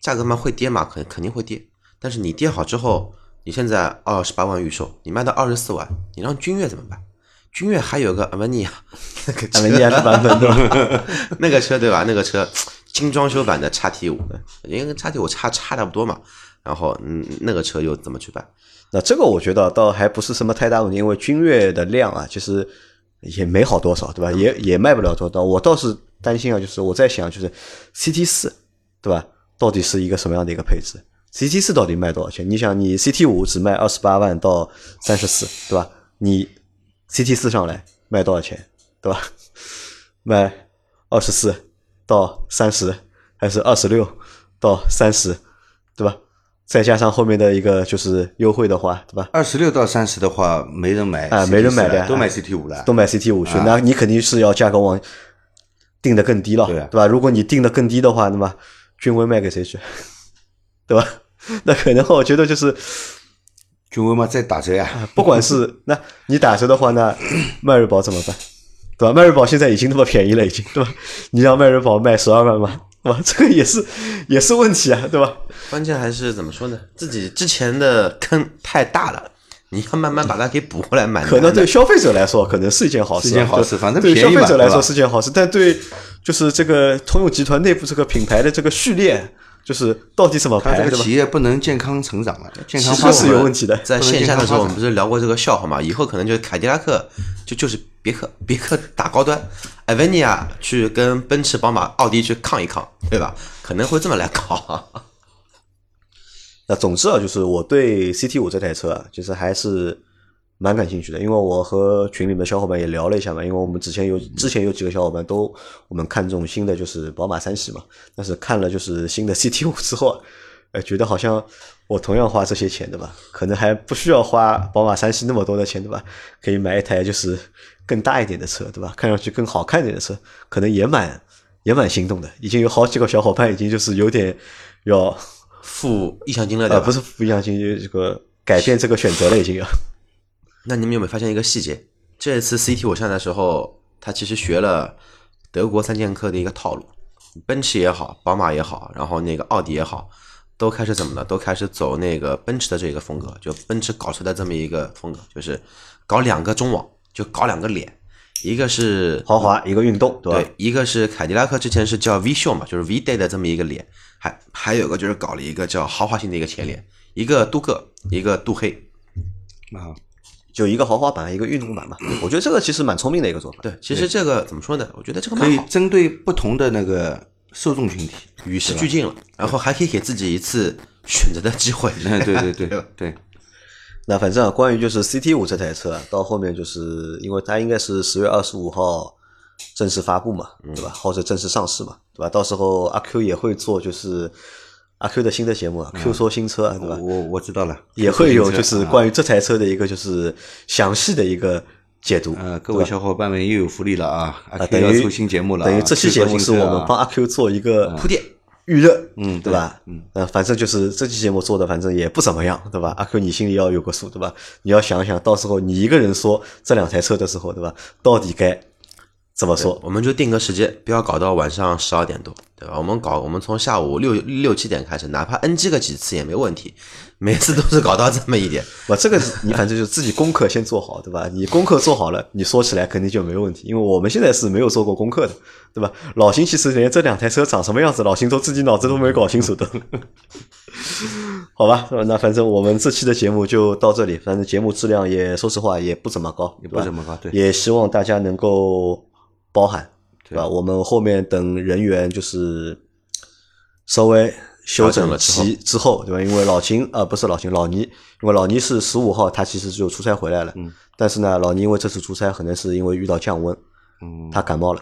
[SPEAKER 3] 价格嘛会跌嘛，肯肯定会跌。但是你跌好之后，你现在二十八万预售，你卖到二十四万，你让君越怎么办？君越还有个阿维尼亚，那个
[SPEAKER 1] 阿维尼亚的版本对吧？
[SPEAKER 3] 那个车对吧？那个车精装修版的叉 T 五的，因为跟叉 T 五差差差不多嘛。然后嗯，那个车又怎么去办？
[SPEAKER 1] 那这个我觉得倒还不是什么太大问题，因为君越的量啊，其实也没好多少，对吧？也也卖不了多少。我倒是担心啊，就是我在想，就是 CT 四，对吧？到底是一个什么样的一个配置？CT 四到底卖多少钱？你想，你 CT 五只卖二十八万到三十四，对吧？你 CT 四上来卖多少钱，对吧？卖二十四到三十，还是二十六到三十，对吧？再加上后面的一个就是优惠的话，对吧？
[SPEAKER 2] 二十六到三十的话，没人买
[SPEAKER 1] 啊，没人买的，
[SPEAKER 2] 都买 CT 五了，
[SPEAKER 1] 都买 CT 五去。那你肯定是要价格往定的更低了，对吧？如果你定的更低的话，那么君威卖给谁去？对吧？那可能我觉得就是
[SPEAKER 2] 君威嘛，再打折呀。
[SPEAKER 1] 不管是 那你打折的话，那迈锐宝怎么办？对吧？迈锐宝现在已经那么便宜了，已经对吧？你让迈锐宝卖十二万吗？哇，这个也是也是问题啊，对吧？
[SPEAKER 3] 关键还是怎么说呢？自己之前的坑太大了，你要慢慢把它给补回来。买
[SPEAKER 1] 可能对消费者来说，可能是一件好事，
[SPEAKER 2] 一件好事。反正
[SPEAKER 1] 对消费者来说是件好事，但对就是这个通用集团内部这个品牌的这个序列，就是到底怎么排？
[SPEAKER 2] 这个企业不能健康成长了，健康
[SPEAKER 1] 这是有问题的。
[SPEAKER 3] 在线下的时候，我们不是聊过这个笑话嘛？以后可能就是凯迪拉克就就是。别克，别克打高端，艾维尼亚去跟奔驰、宝马、奥迪去抗一抗，对吧？可能会这么来搞。
[SPEAKER 1] 那总之啊，就是我对 CT 五这台车啊，其实还是蛮感兴趣的，因为我和群里面小伙伴也聊了一下嘛，因为我们之前有之前有几个小伙伴都我们看中新的就是宝马三系嘛，但是看了就是新的 CT 五之后，哎，觉得好像我同样花这些钱对吧？可能还不需要花宝马三系那么多的钱对吧？可以买一台就是。更大一点的车，对吧？看上去更好看一点的车，可能也蛮也蛮心动的。已经有好几个小伙伴已经就是有点要
[SPEAKER 3] 付意向金了，对
[SPEAKER 1] 吧？不是付意向金，这个改变这个选择了，已经要。
[SPEAKER 3] 那你们有没有发现一个细节？这次 CT 我上的时候，他其实学了德国三剑客的一个套路，奔驰也好，宝马也好，然后那个奥迪也好，都开始怎么呢？都开始走那个奔驰的这个风格，就奔驰搞出来这么一个风格，就是搞两个中网，就搞两个脸，一个是
[SPEAKER 1] 豪华一个运动，对吧？
[SPEAKER 3] 对，一个是凯迪拉克之前是叫 V 秀嘛，就是 V Day 的这么一个脸，还还有个就是搞了一个叫豪华型的一个前脸，一个镀铬，一个镀黑。
[SPEAKER 2] 啊，
[SPEAKER 1] 就一个豪华版，一个运动版嘛。我觉得这个其实蛮聪明的一个做法。
[SPEAKER 3] 对，其实这个怎么说呢？我觉得这个
[SPEAKER 2] 可以针对不同的那个受众群体。
[SPEAKER 3] 与时俱进了，然后还可以给自己一次选择的机会。
[SPEAKER 2] 嗯，对对对对，
[SPEAKER 1] 那反正啊关于就是 CT 五这台车啊，到后面就是因为它应该是十月二十五号正式发布嘛，对吧？或者正式上市嘛，对吧？到时候阿 Q 也会做就是阿 Q 的新的节目啊，Q 说新车啊，对吧？
[SPEAKER 2] 我我知道了，
[SPEAKER 1] 也会有就是关于这台车的一个就是详细的一个解读。
[SPEAKER 2] 呃各位小伙伴们又有福利了啊！阿
[SPEAKER 1] 啊
[SPEAKER 2] ，Q
[SPEAKER 1] 等于
[SPEAKER 2] 要出新节目了啊，
[SPEAKER 1] 等于这期节目是我们帮
[SPEAKER 2] 帮
[SPEAKER 1] 阿 Q 做一个
[SPEAKER 3] 铺垫，
[SPEAKER 1] 预热，
[SPEAKER 2] 嗯
[SPEAKER 1] 对吧？
[SPEAKER 2] 嗯，
[SPEAKER 1] 呃，反正就是这期节目做的，反正也不怎么样，对吧？阿 Q，你心里要有个数，对吧？你要想想到时候你一个人说这两台车的时候，对吧？到底该怎么说？
[SPEAKER 3] 我们就定个时间，不要搞到晚上十二点多，对吧？我们搞，我们从下午六六七点开始，哪怕 NG 个几次也没问题，每次都是搞到这么一点。
[SPEAKER 1] 我，这个你反正就自己功课先做好，对吧？你功课做好了，你说起来肯定就没问题，因为我们现在是没有做过功课的，对吧？老邢其实连这两台车长什么样子，老邢都自己脑子都没搞清楚的。好吧，那反正我们这期的节目就到这里，反正节目质量也说实话也不怎么高，
[SPEAKER 2] 也不怎么高，对，
[SPEAKER 1] 也希望大家能够包涵，对吧？我们后面等人员就是稍微修整
[SPEAKER 3] 调整了之后
[SPEAKER 1] 齐之后，对吧？因为老秦啊、呃不是老秦，老倪，因为老倪是十五号，他其实就出差回来了，
[SPEAKER 2] 嗯，
[SPEAKER 1] 但是呢，老倪因为这次出差可能是因为遇到降温，
[SPEAKER 2] 嗯，
[SPEAKER 1] 他感冒了，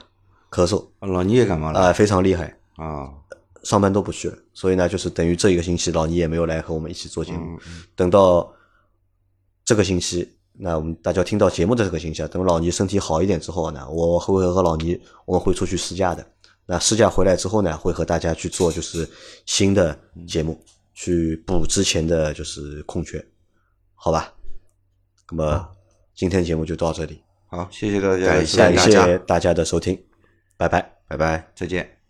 [SPEAKER 1] 咳嗽
[SPEAKER 2] 啊老倪也感冒了
[SPEAKER 1] 啊、
[SPEAKER 2] 了
[SPEAKER 1] 非常厉害，
[SPEAKER 2] 啊，
[SPEAKER 1] 上班都不去了，所以呢，就是等于这一个星期老倪也没有来和我们一起做节目。
[SPEAKER 2] 嗯嗯
[SPEAKER 1] 等到这个星期，那我们大家听到节目的这个星期啊，等老倪身体好一点之后呢，我会和老倪我们会出去试驾的。那试驾回来之后呢，会和大家去做就是新的节目，去补之前的就是空缺，好吧？那么今天节目就到这里，
[SPEAKER 2] 好，谢谢大家，
[SPEAKER 3] 感谢大家
[SPEAKER 1] 谢大家的收听，拜拜。
[SPEAKER 3] 拜拜。
[SPEAKER 2] 再见。